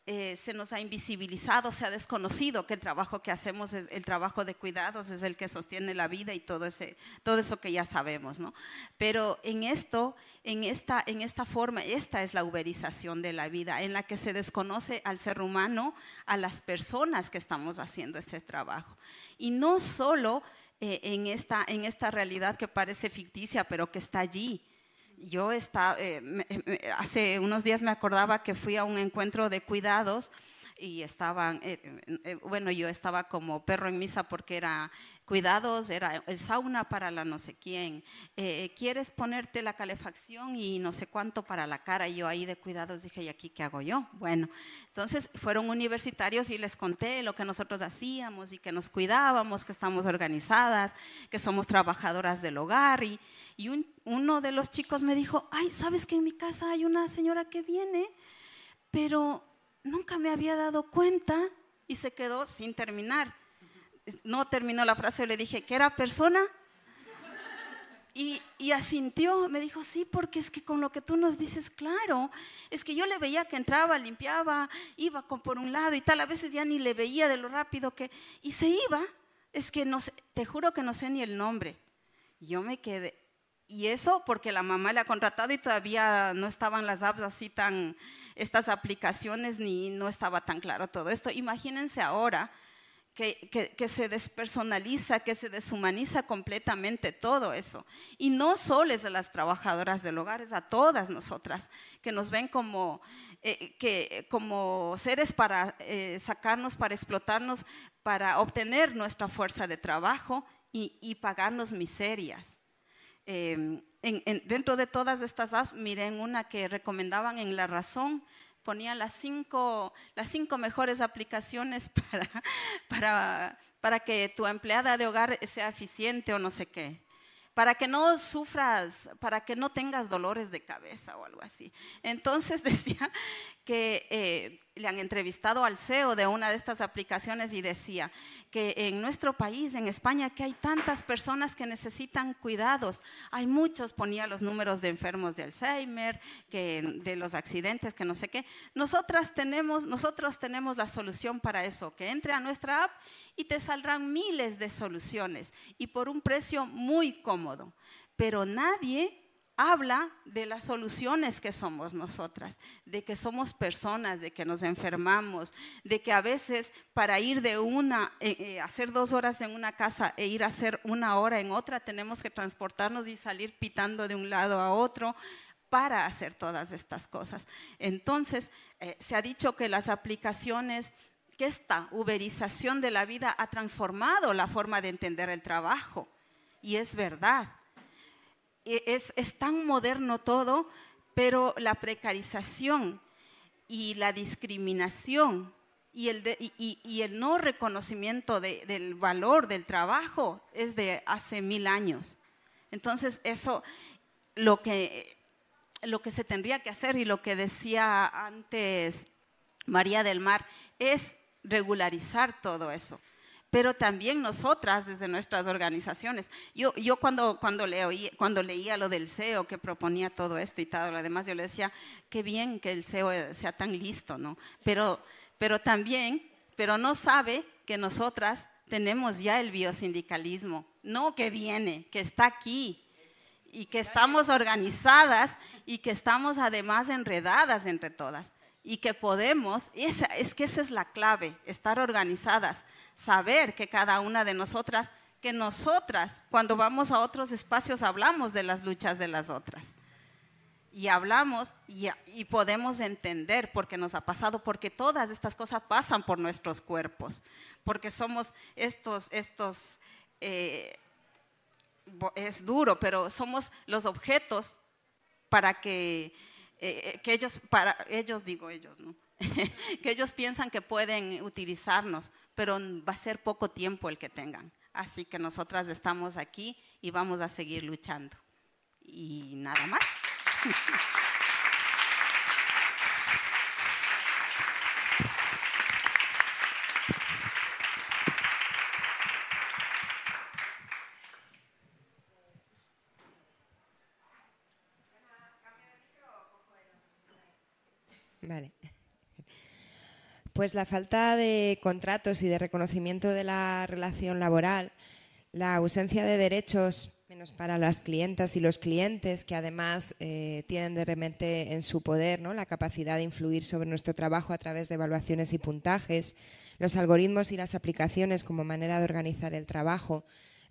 eh, se nos ha invisibilizado, se ha desconocido que el trabajo que hacemos, es, el trabajo de cuidados es el que sostiene la vida y todo, ese, todo eso que ya sabemos, ¿no? Pero en esto, en esta, en esta forma, esta es la uberización de la vida, en la que se desconoce al ser humano, a las personas que estamos haciendo este trabajo. Y no solo eh, en, esta, en esta realidad que parece ficticia, pero que está allí, yo estaba, eh, hace unos días me acordaba que fui a un encuentro de cuidados y estaban, eh, eh, bueno, yo estaba como perro en misa porque era cuidados, era el sauna para la no sé quién, quieres ponerte la calefacción y no sé cuánto para la cara, y yo ahí de cuidados dije, ¿y aquí qué hago yo? Bueno, entonces fueron universitarios y les conté lo que nosotros hacíamos y que nos cuidábamos, que estamos organizadas, que somos trabajadoras del hogar y, y un, uno de los chicos me dijo, ay, ¿sabes que en mi casa hay una señora que viene? Pero nunca me había dado cuenta y se quedó sin terminar. No terminó la frase, le dije, ¿qué era persona? y, y, asintió, me dijo, sí, porque es que con lo que tú nos dices, claro, es que yo le veía que entraba, limpiaba, iba con, por un lado y tal, a veces ya ni le veía de lo rápido que, y se iba, es que no sé, te juro que no sé ni el nombre. Yo me quedé, y eso porque la mamá le ha contratado y todavía no estaban las apps así tan, estas aplicaciones, ni no estaba tan claro todo esto. Imagínense ahora que, se despersonaliza, que se deshumaniza completamente todo eso. Y no solo es a las trabajadoras del hogar, es a todas nosotras, que nos ven como, eh, que, como seres para eh, sacarnos, para explotarnos, para obtener nuestra fuerza de trabajo y, pagarnos miserias. Dentro de todas estas apps, miren una que recomendaban en La Razón, ponía las cinco, las cinco mejores aplicaciones para, para, para que tu empleada de hogar sea eficiente o no sé qué para que no sufras, para que no tengas dolores de cabeza o algo así. Entonces decía que eh, le han entrevistado al CEO de una de estas aplicaciones y decía que en nuestro país, en España, que hay tantas personas que necesitan cuidados. Hay muchos, ponía los números de enfermos de Alzheimer, que, de los accidentes, que no sé qué. Nosotras tenemos, nosotros tenemos la solución para eso, que entre a nuestra app y te saldrán miles de soluciones y por un precio muy cómodo. Pero nadie habla de las soluciones que somos nosotras, de que somos personas, de que nos enfermamos, de que a veces para ir de una, eh, eh, hacer dos horas en una casa e ir a hacer una hora en otra, tenemos que transportarnos y salir pitando de un lado a otro para hacer todas estas cosas. Entonces, eh, se ha dicho que las aplicaciones que esta uberización de la vida ha transformado la forma de entender el trabajo. Y es verdad. E, es, tan moderno todo, pero la precarización y la discriminación y el, no reconocimiento del valor del trabajo es de hace mil años. Entonces, eso, lo que se tendría que hacer y lo que decía antes María del Mar es regularizar todo eso. Pero también nosotras, desde nuestras organizaciones, yo, yo cuando, cuando, cuando leía lo del CEO que proponía todo esto y todo lo demás, yo le decía, qué bien que el CEO sea tan listo, ¿no? Pero, pero también, pero no sabe que nosotras tenemos ya el biosindicalismo, no que viene, que está aquí, y que estamos organizadas y que estamos además enredadas entre todas y que podemos, esa, es que esa es la clave, estar organizadas, saber que cada una de nosotras, que nosotras cuando vamos a otros espacios hablamos de las luchas de las otras. Y hablamos y, y podemos entender por qué nos ha pasado, porque todas estas cosas pasan por nuestros cuerpos, porque somos estos, estos eh, es duro, pero somos los objetos para que eh, que ellos, para ellos digo ellos, ¿no? que ellos piensan que pueden utilizarnos, pero va a ser poco tiempo el que tengan. Así que nosotras estamos aquí y vamos a seguir luchando. Y nada más. Vale. Pues la falta de contratos y de reconocimiento de la relación laboral, la ausencia de derechos menos para las clientas y los clientes, que además eh, tienen de repente en su poder ¿no? la capacidad de influir sobre nuestro trabajo a través de evaluaciones y puntajes, los algoritmos y las aplicaciones como manera de organizar el trabajo,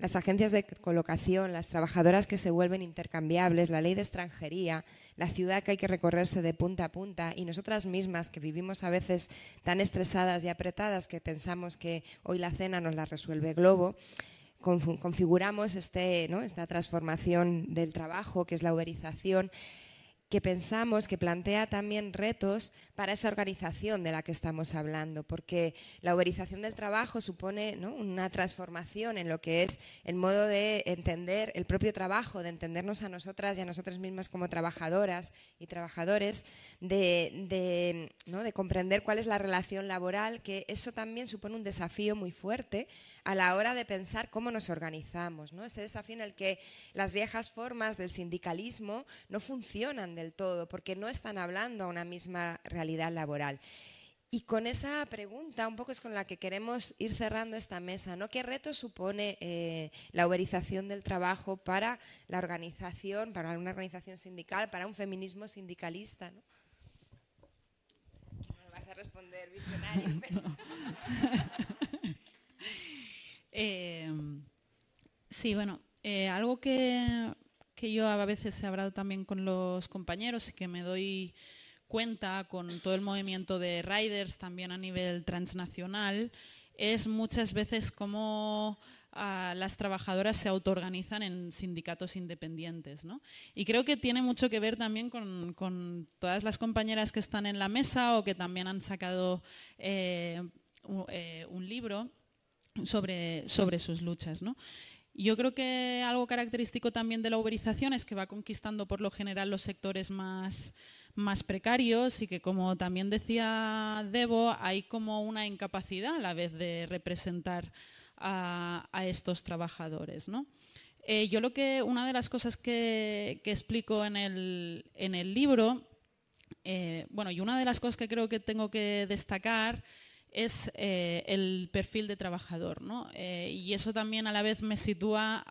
las agencias de colocación, las trabajadoras que se vuelven intercambiables, la ley de extranjería, la ciudad que hay que recorrerse de punta a punta y nosotras mismas que vivimos a veces tan estresadas y apretadas que pensamos que hoy la cena nos la resuelve Globo, configuramos este, esta transformación del trabajo, que es la uberización, que pensamos que plantea también retos para esa organización de la que estamos hablando, porque la uberización del trabajo supone una transformación en lo que es el modo de entender el propio trabajo, de entendernos a nosotras y a nosotras mismas como trabajadoras y trabajadores, de, de comprender cuál es la relación laboral, que eso también supone un desafío muy fuerte a la hora de pensar cómo nos organizamos, ¿no? Ese desafío en el que las viejas formas del sindicalismo no funcionan del todo porque no están hablando a una misma realidad laboral. Y con esa pregunta, un poco es con la que queremos ir cerrando esta mesa, ¿no? ¿Qué reto supone eh, la uberización del trabajo para la organización, para una organización sindical, para un feminismo sindicalista? ¿no? No vas a responder visionario. Eh, sí, bueno, eh, algo que, que yo a veces he hablado también con los compañeros y que me doy cuenta con todo el movimiento de riders también a nivel transnacional es muchas veces cómo ah, las trabajadoras se autoorganizan en sindicatos independientes. ¿no? Y creo que tiene mucho que ver también con, todas las compañeras que están en la mesa o que también han sacado eh, eh, un, libro sobre, sobre sus luchas. ¿no? Yo creo que algo característico también de la uberización es que va conquistando por lo general los sectores más más precarios y que, como también decía Debo, hay como una incapacidad a la vez de representar a, estos trabajadores. ¿no? Eh, yo lo que, una de las cosas que, explico en el, en el libro, eh, bueno, y una de las cosas que creo que tengo que destacar es eh, el perfil de trabajador. ¿no? y eso también a la vez me sitúa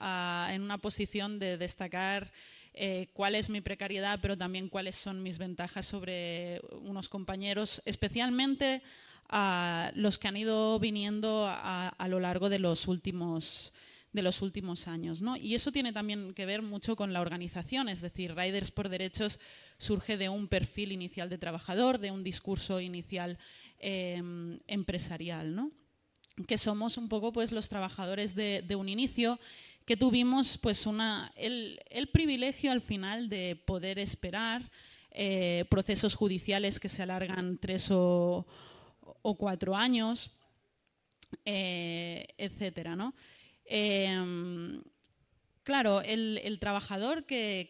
en una posición de destacar eh, cuál es mi precariedad, pero también cuáles son mis ventajas sobre unos compañeros, especialmente a los que han ido viniendo a, lo largo de los últimos de los últimos años. Y eso tiene también que ver mucho con la organización, es decir, Riders por Derechos surge de un perfil inicial de trabajador, de un discurso inicial em, empresarial, ¿no? que somos un poco pues, los trabajadores de, de un inicio que tuvimos pues una, el, privilegio al final de poder esperar eh, procesos judiciales que se alargan tres o, cuatro años, eh, etcétera, ¿no? Em, claro, el, trabajador que,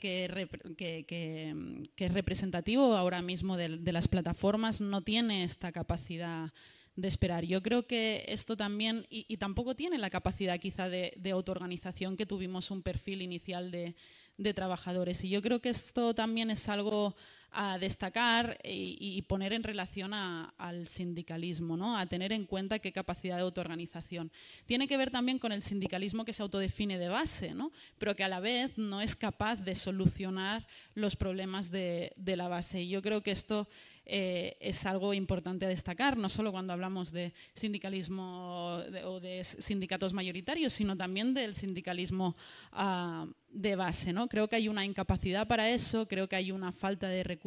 es representativo ahora mismo de las plataformas no tiene esta capacidad de esperar. Yo creo que esto también, y, tampoco tiene la capacidad quizá de, autoorganización que tuvimos un perfil inicial de trabajadores. Y yo creo que esto también es algo a destacar y, poner en relación al sindicalismo, ¿no? a tener en cuenta qué capacidad de autoorganización. Tiene que ver también con el sindicalismo que se autodefine de base, ¿no? pero que a la vez no es capaz de solucionar los problemas de, la base. Y yo creo que esto eh, es algo importante a destacar, no solo cuando hablamos de sindicalismo o de sindicatos mayoritarios, sino también del sindicalismo ah, de base. ¿no? Creo que hay una incapacidad para eso, creo que hay una falta de recursos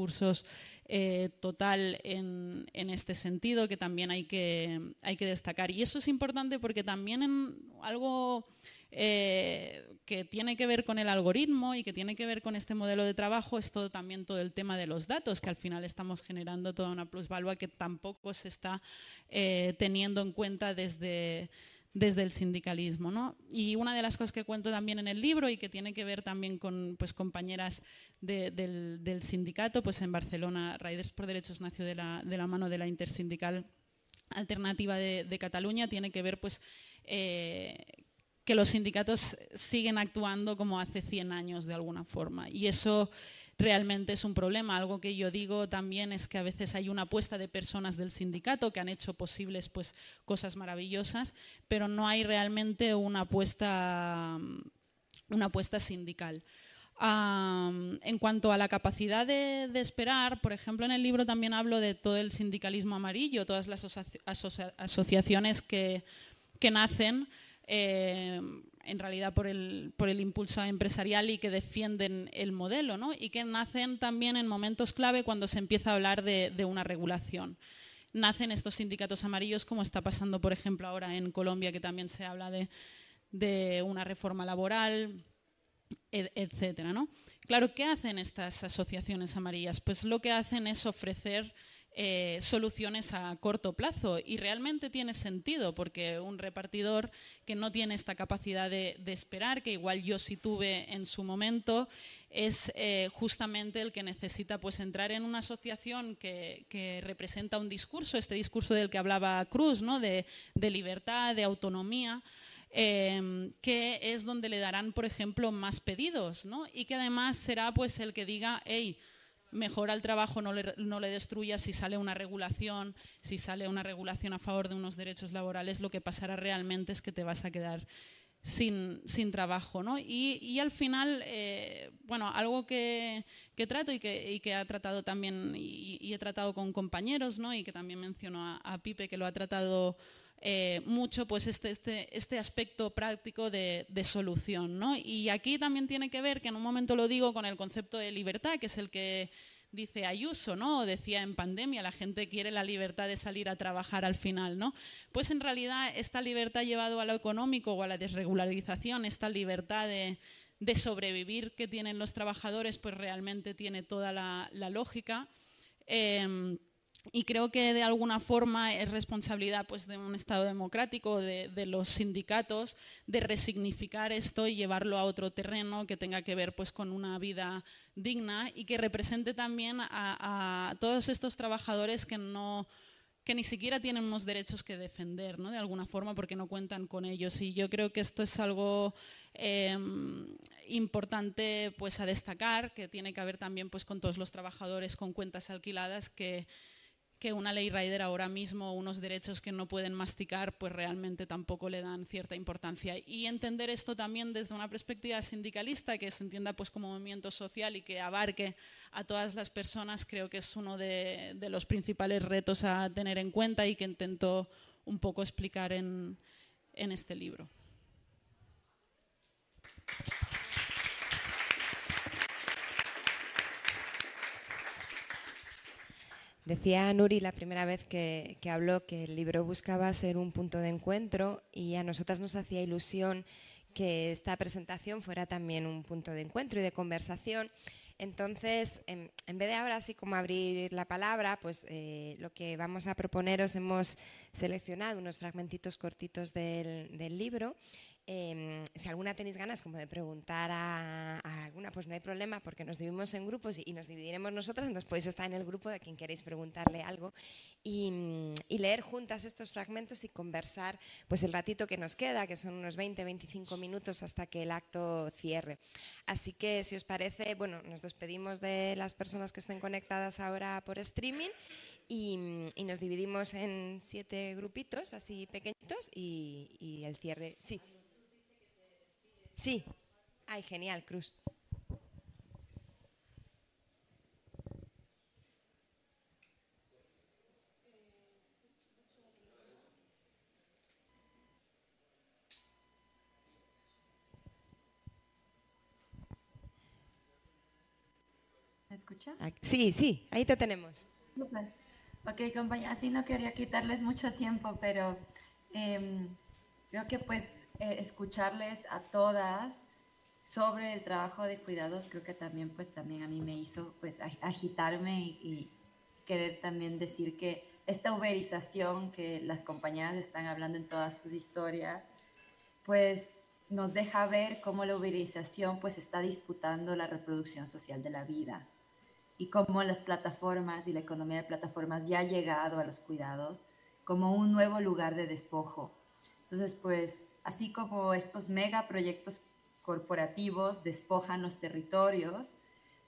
eh, total en, este sentido que también hay que, hay que destacar. Y eso es importante porque también algo eh, que tiene que ver con el algoritmo y que tiene que ver con este modelo de trabajo es todo también todo el tema de los datos, que al final estamos generando toda una plusvalua que tampoco se está eh, teniendo en cuenta desde desde el sindicalismo. ¿no? Y una de las cosas que cuento también en el libro y que tiene que ver también con pues, compañeras del, sindicato, pues en Barcelona, Raiders por Derechos nació de la, mano de la Intersindical Alternativa de, Cataluña, tiene que ver pues, eh, que los sindicatos siguen actuando como hace 100 años de alguna forma. Y eso realmente es un problema. Algo que yo digo también es que a veces hay una apuesta de personas del sindicato que han hecho posibles pues, cosas maravillosas, pero no hay realmente una apuesta, una apuesta sindical. en cuanto a la capacidad de, esperar, por ejemplo, en el libro también hablo de todo el sindicalismo amarillo, todas las asociaciones que, que nacen eh, en realidad por el, por el impulso empresarial y que defienden el modelo, ¿no? y que nacen también en momentos clave cuando se empieza a hablar de, una regulación. Nacen estos sindicatos amarillos, como está pasando, por ejemplo, ahora en Colombia, que también se habla de, de una reforma laboral, etcétera. ¿no? Claro, ¿qué hacen estas asociaciones amarillas? Pues lo que hacen es ofrecer eh, soluciones a corto plazo. Y realmente tiene sentido, porque un repartidor que no tiene esta capacidad de, esperar, que igual yo sí tuve en su momento, es eh, justamente el que necesita pues, entrar en una asociación que, representa un discurso, este discurso del que hablaba Cruz, ¿no? de, libertad, de autonomía. Em, que es donde le darán, por ejemplo, más pedidos, ¿no? y que además será pues el que diga, hey, mejora el trabajo, no le, no le destruya si sale una regulación, si sale una regulación a favor de unos derechos laborales, lo que pasará realmente es que te vas a quedar sin, sin trabajo. ¿no? Y, y al final, eh, bueno, algo que, que trato y que, y que, ha tratado también, y, he tratado con compañeros, ¿no? y que también menciono a, Pipe, que lo ha tratado eh, mucho, pues este, este, este aspecto práctico de, de, solución. ¿no? Y aquí también tiene que ver, que en un momento lo digo, con el concepto de libertad, que es el que dice Ayuso, ¿no? decía en pandemia, la gente quiere la libertad de salir a trabajar al final, ¿no? Pues en realidad esta libertad llevado a lo económico o a la desregularización, esta libertad de, sobrevivir que tienen los trabajadores, pues realmente tiene toda la, lógica. Em, y creo que de alguna forma es responsabilidad pues, de un Estado democrático, de, los sindicatos, de resignificar esto y llevarlo a otro terreno que tenga que ver pues, con una vida digna y que represente también a, todos estos trabajadores que no que ni siquiera tienen unos derechos que defender, ¿no? De alguna forma, porque no cuentan con ellos. Y yo creo que esto es algo em, importante, pues, a destacar, que tiene que ver también, pues, con todos los trabajadores con cuentas alquiladas que que una ley rider ahora mismo, unos derechos que no pueden masticar, pues realmente tampoco le dan cierta importancia. Y entender esto también desde una perspectiva sindicalista, que se entienda pues como movimiento social y que abarque a todas las personas, creo que es uno de, los principales retos a tener en cuenta y que intento un poco explicar en, en este libro. Decía Nuri la primera vez que, habló que el libro buscaba ser un punto de encuentro y a nosotras nos hacía ilusión que esta presentación fuera también un punto de encuentro y de conversación. Entonces, en, vez de ahora así como abrir la palabra, pues eh, lo que vamos a proponeros hemos seleccionado unos fragmentitos cortitos del, del libro Em, si alguna tenéis ganas como de preguntar a, alguna, pues no hay problema porque nos dividimos en grupos y, nos dividiremos nosotras, entonces podéis estar en el grupo de quien queréis preguntarle algo y, leer juntas estos fragmentos y conversar pues el ratito que nos queda, que son unos 20-25 minutos hasta que el acto cierre. Así que si os parece, bueno, nos despedimos de las personas que estén conectadas ahora por streaming y, nos dividimos en siete grupitos así pequeñitos y el cierre, sí. Sí. Ay, genial, Cruz. ¿Me escucha? Sí, sí, ahí te tenemos. Ok, compañía, así no quería quitarles mucho tiempo, pero em, creo que pues eh, escucharles a todas sobre el trabajo de cuidados, creo que también pues también a mí me hizo pues agitarme y, querer también decir que esta uberización que las compañeras están hablando en todas sus historias, pues nos deja ver cómo la uberización pues está disputando la reproducción social de la vida y cómo las plataformas y la economía de plataformas ya ha llegado a los cuidados como un nuevo lugar de despojo. Entonces, pues así como estos megaproyectos corporativos despojan los territorios,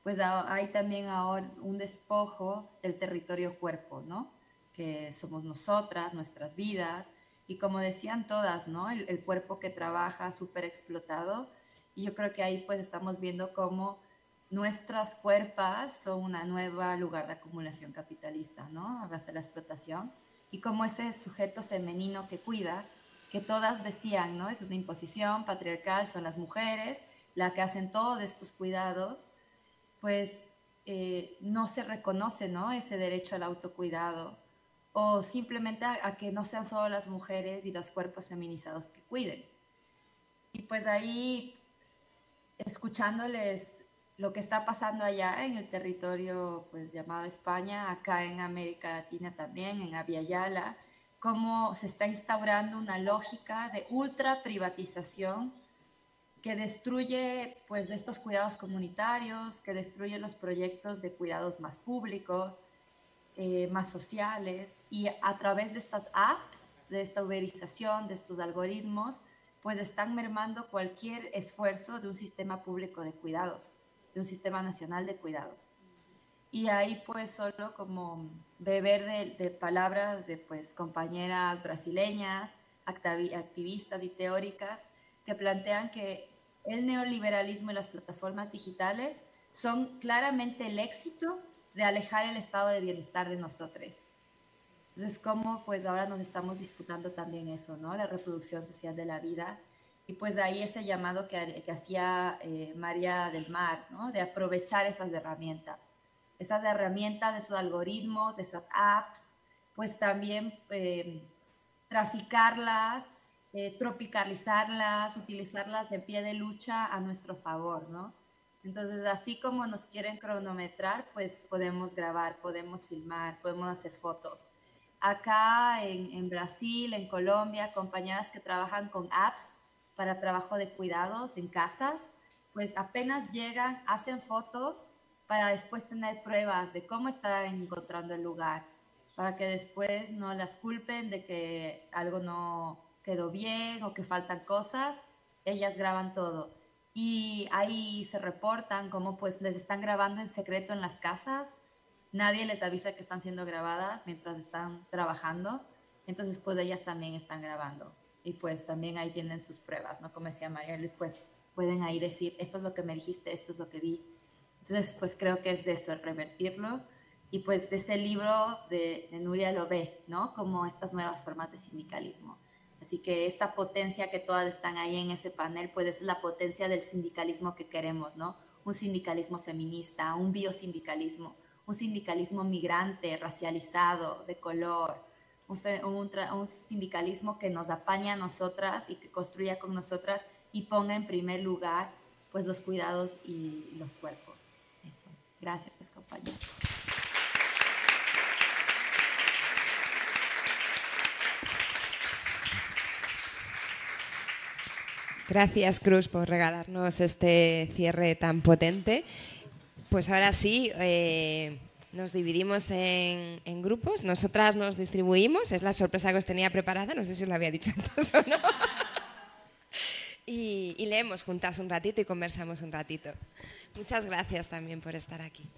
pues hay también ahora un despojo del territorio cuerpo, ¿no? Que somos nosotras, nuestras vidas, y como decían todas, ¿no? El, cuerpo que trabaja súper explotado, y yo creo que ahí pues estamos viendo cómo nuestras cuerpas son una nueva lugar de acumulación capitalista, ¿no? A base de la explotación, y como ese sujeto femenino que cuida que todas decían, ¿no? Es una imposición patriarcal, son las mujeres las que hacen todos estos cuidados, pues eh, no se reconoce, ¿no? Ese derecho al autocuidado o simplemente a, que no sean solo las mujeres y los cuerpos feminizados que cuiden. Y pues ahí, escuchándoles lo que está pasando allá en el territorio pues llamado España, acá en América Latina también, en Aviala, cómo se está instaurando una lógica de ultra privatización que destruye pues estos cuidados comunitarios, que destruye los proyectos de cuidados más públicos, eh, más sociales y a través de estas apps, de esta uberización, de estos algoritmos, pues están mermando cualquier esfuerzo de un sistema público de cuidados, de un sistema nacional de cuidados. Y ahí pues solo como beber de, de palabras de pues compañeras brasileñas, activistas y teóricas que plantean que el neoliberalismo y las plataformas digitales son claramente el éxito de alejar el estado de bienestar de nosotros. Entonces, ¿cómo pues ahora nos estamos disputando también eso, ¿no? La reproducción social de la vida. Y pues de ahí ese llamado que, que hacía eh, María del Mar, ¿no? De aprovechar esas herramientas. Esas herramientas, esos algoritmos, esas apps, pues también eh, traficarlas, eh, tropicalizarlas, utilizarlas de pie de lucha a nuestro favor, ¿no? Entonces, así como nos quieren cronometrar, pues podemos grabar, podemos filmar, podemos hacer fotos acá en, Brasil, en Colombia, compañeras que trabajan con apps para trabajo de cuidados en casas, pues apenas llegan, hacen fotos para después tener pruebas de cómo están encontrando el lugar, para que después no las culpen de que algo no quedó bien o que faltan cosas, ellas graban todo. Y ahí se reportan cómo pues les están grabando en secreto en las casas nadie les avisa que están siendo grabadas mientras están trabajando, entonces pues ellas también están grabando y pues también ahí tienen sus pruebas, ¿no? Como decía María Luis, pues pueden ahí decir, esto es lo que me dijiste, esto es lo que vi. Entonces pues creo que es eso, el revertirlo y pues ese libro de, de Nuria lo ve, ¿no? Como estas nuevas formas de sindicalismo. Así que esta potencia que todas están ahí en ese panel, pues es la potencia del sindicalismo que queremos, ¿no? Un sindicalismo feminista, un biosindicalismo, un sindicalismo migrante, racializado, de color, un, un, sindicalismo que nos apaña a nosotras y que construya con nosotras y ponga en primer lugar pues los cuidados y los cuerpos. Gracias, compañeros. Gracias, Cruz, por regalarnos este cierre tan potente. Pues ahora sí, eh, nos dividimos en, grupos, nosotras nos distribuimos, es la sorpresa que os tenía preparada, no sé si os lo había dicho antes o no. y leemos juntas un ratito y conversamos un ratito. Muchas gracias también por estar aquí.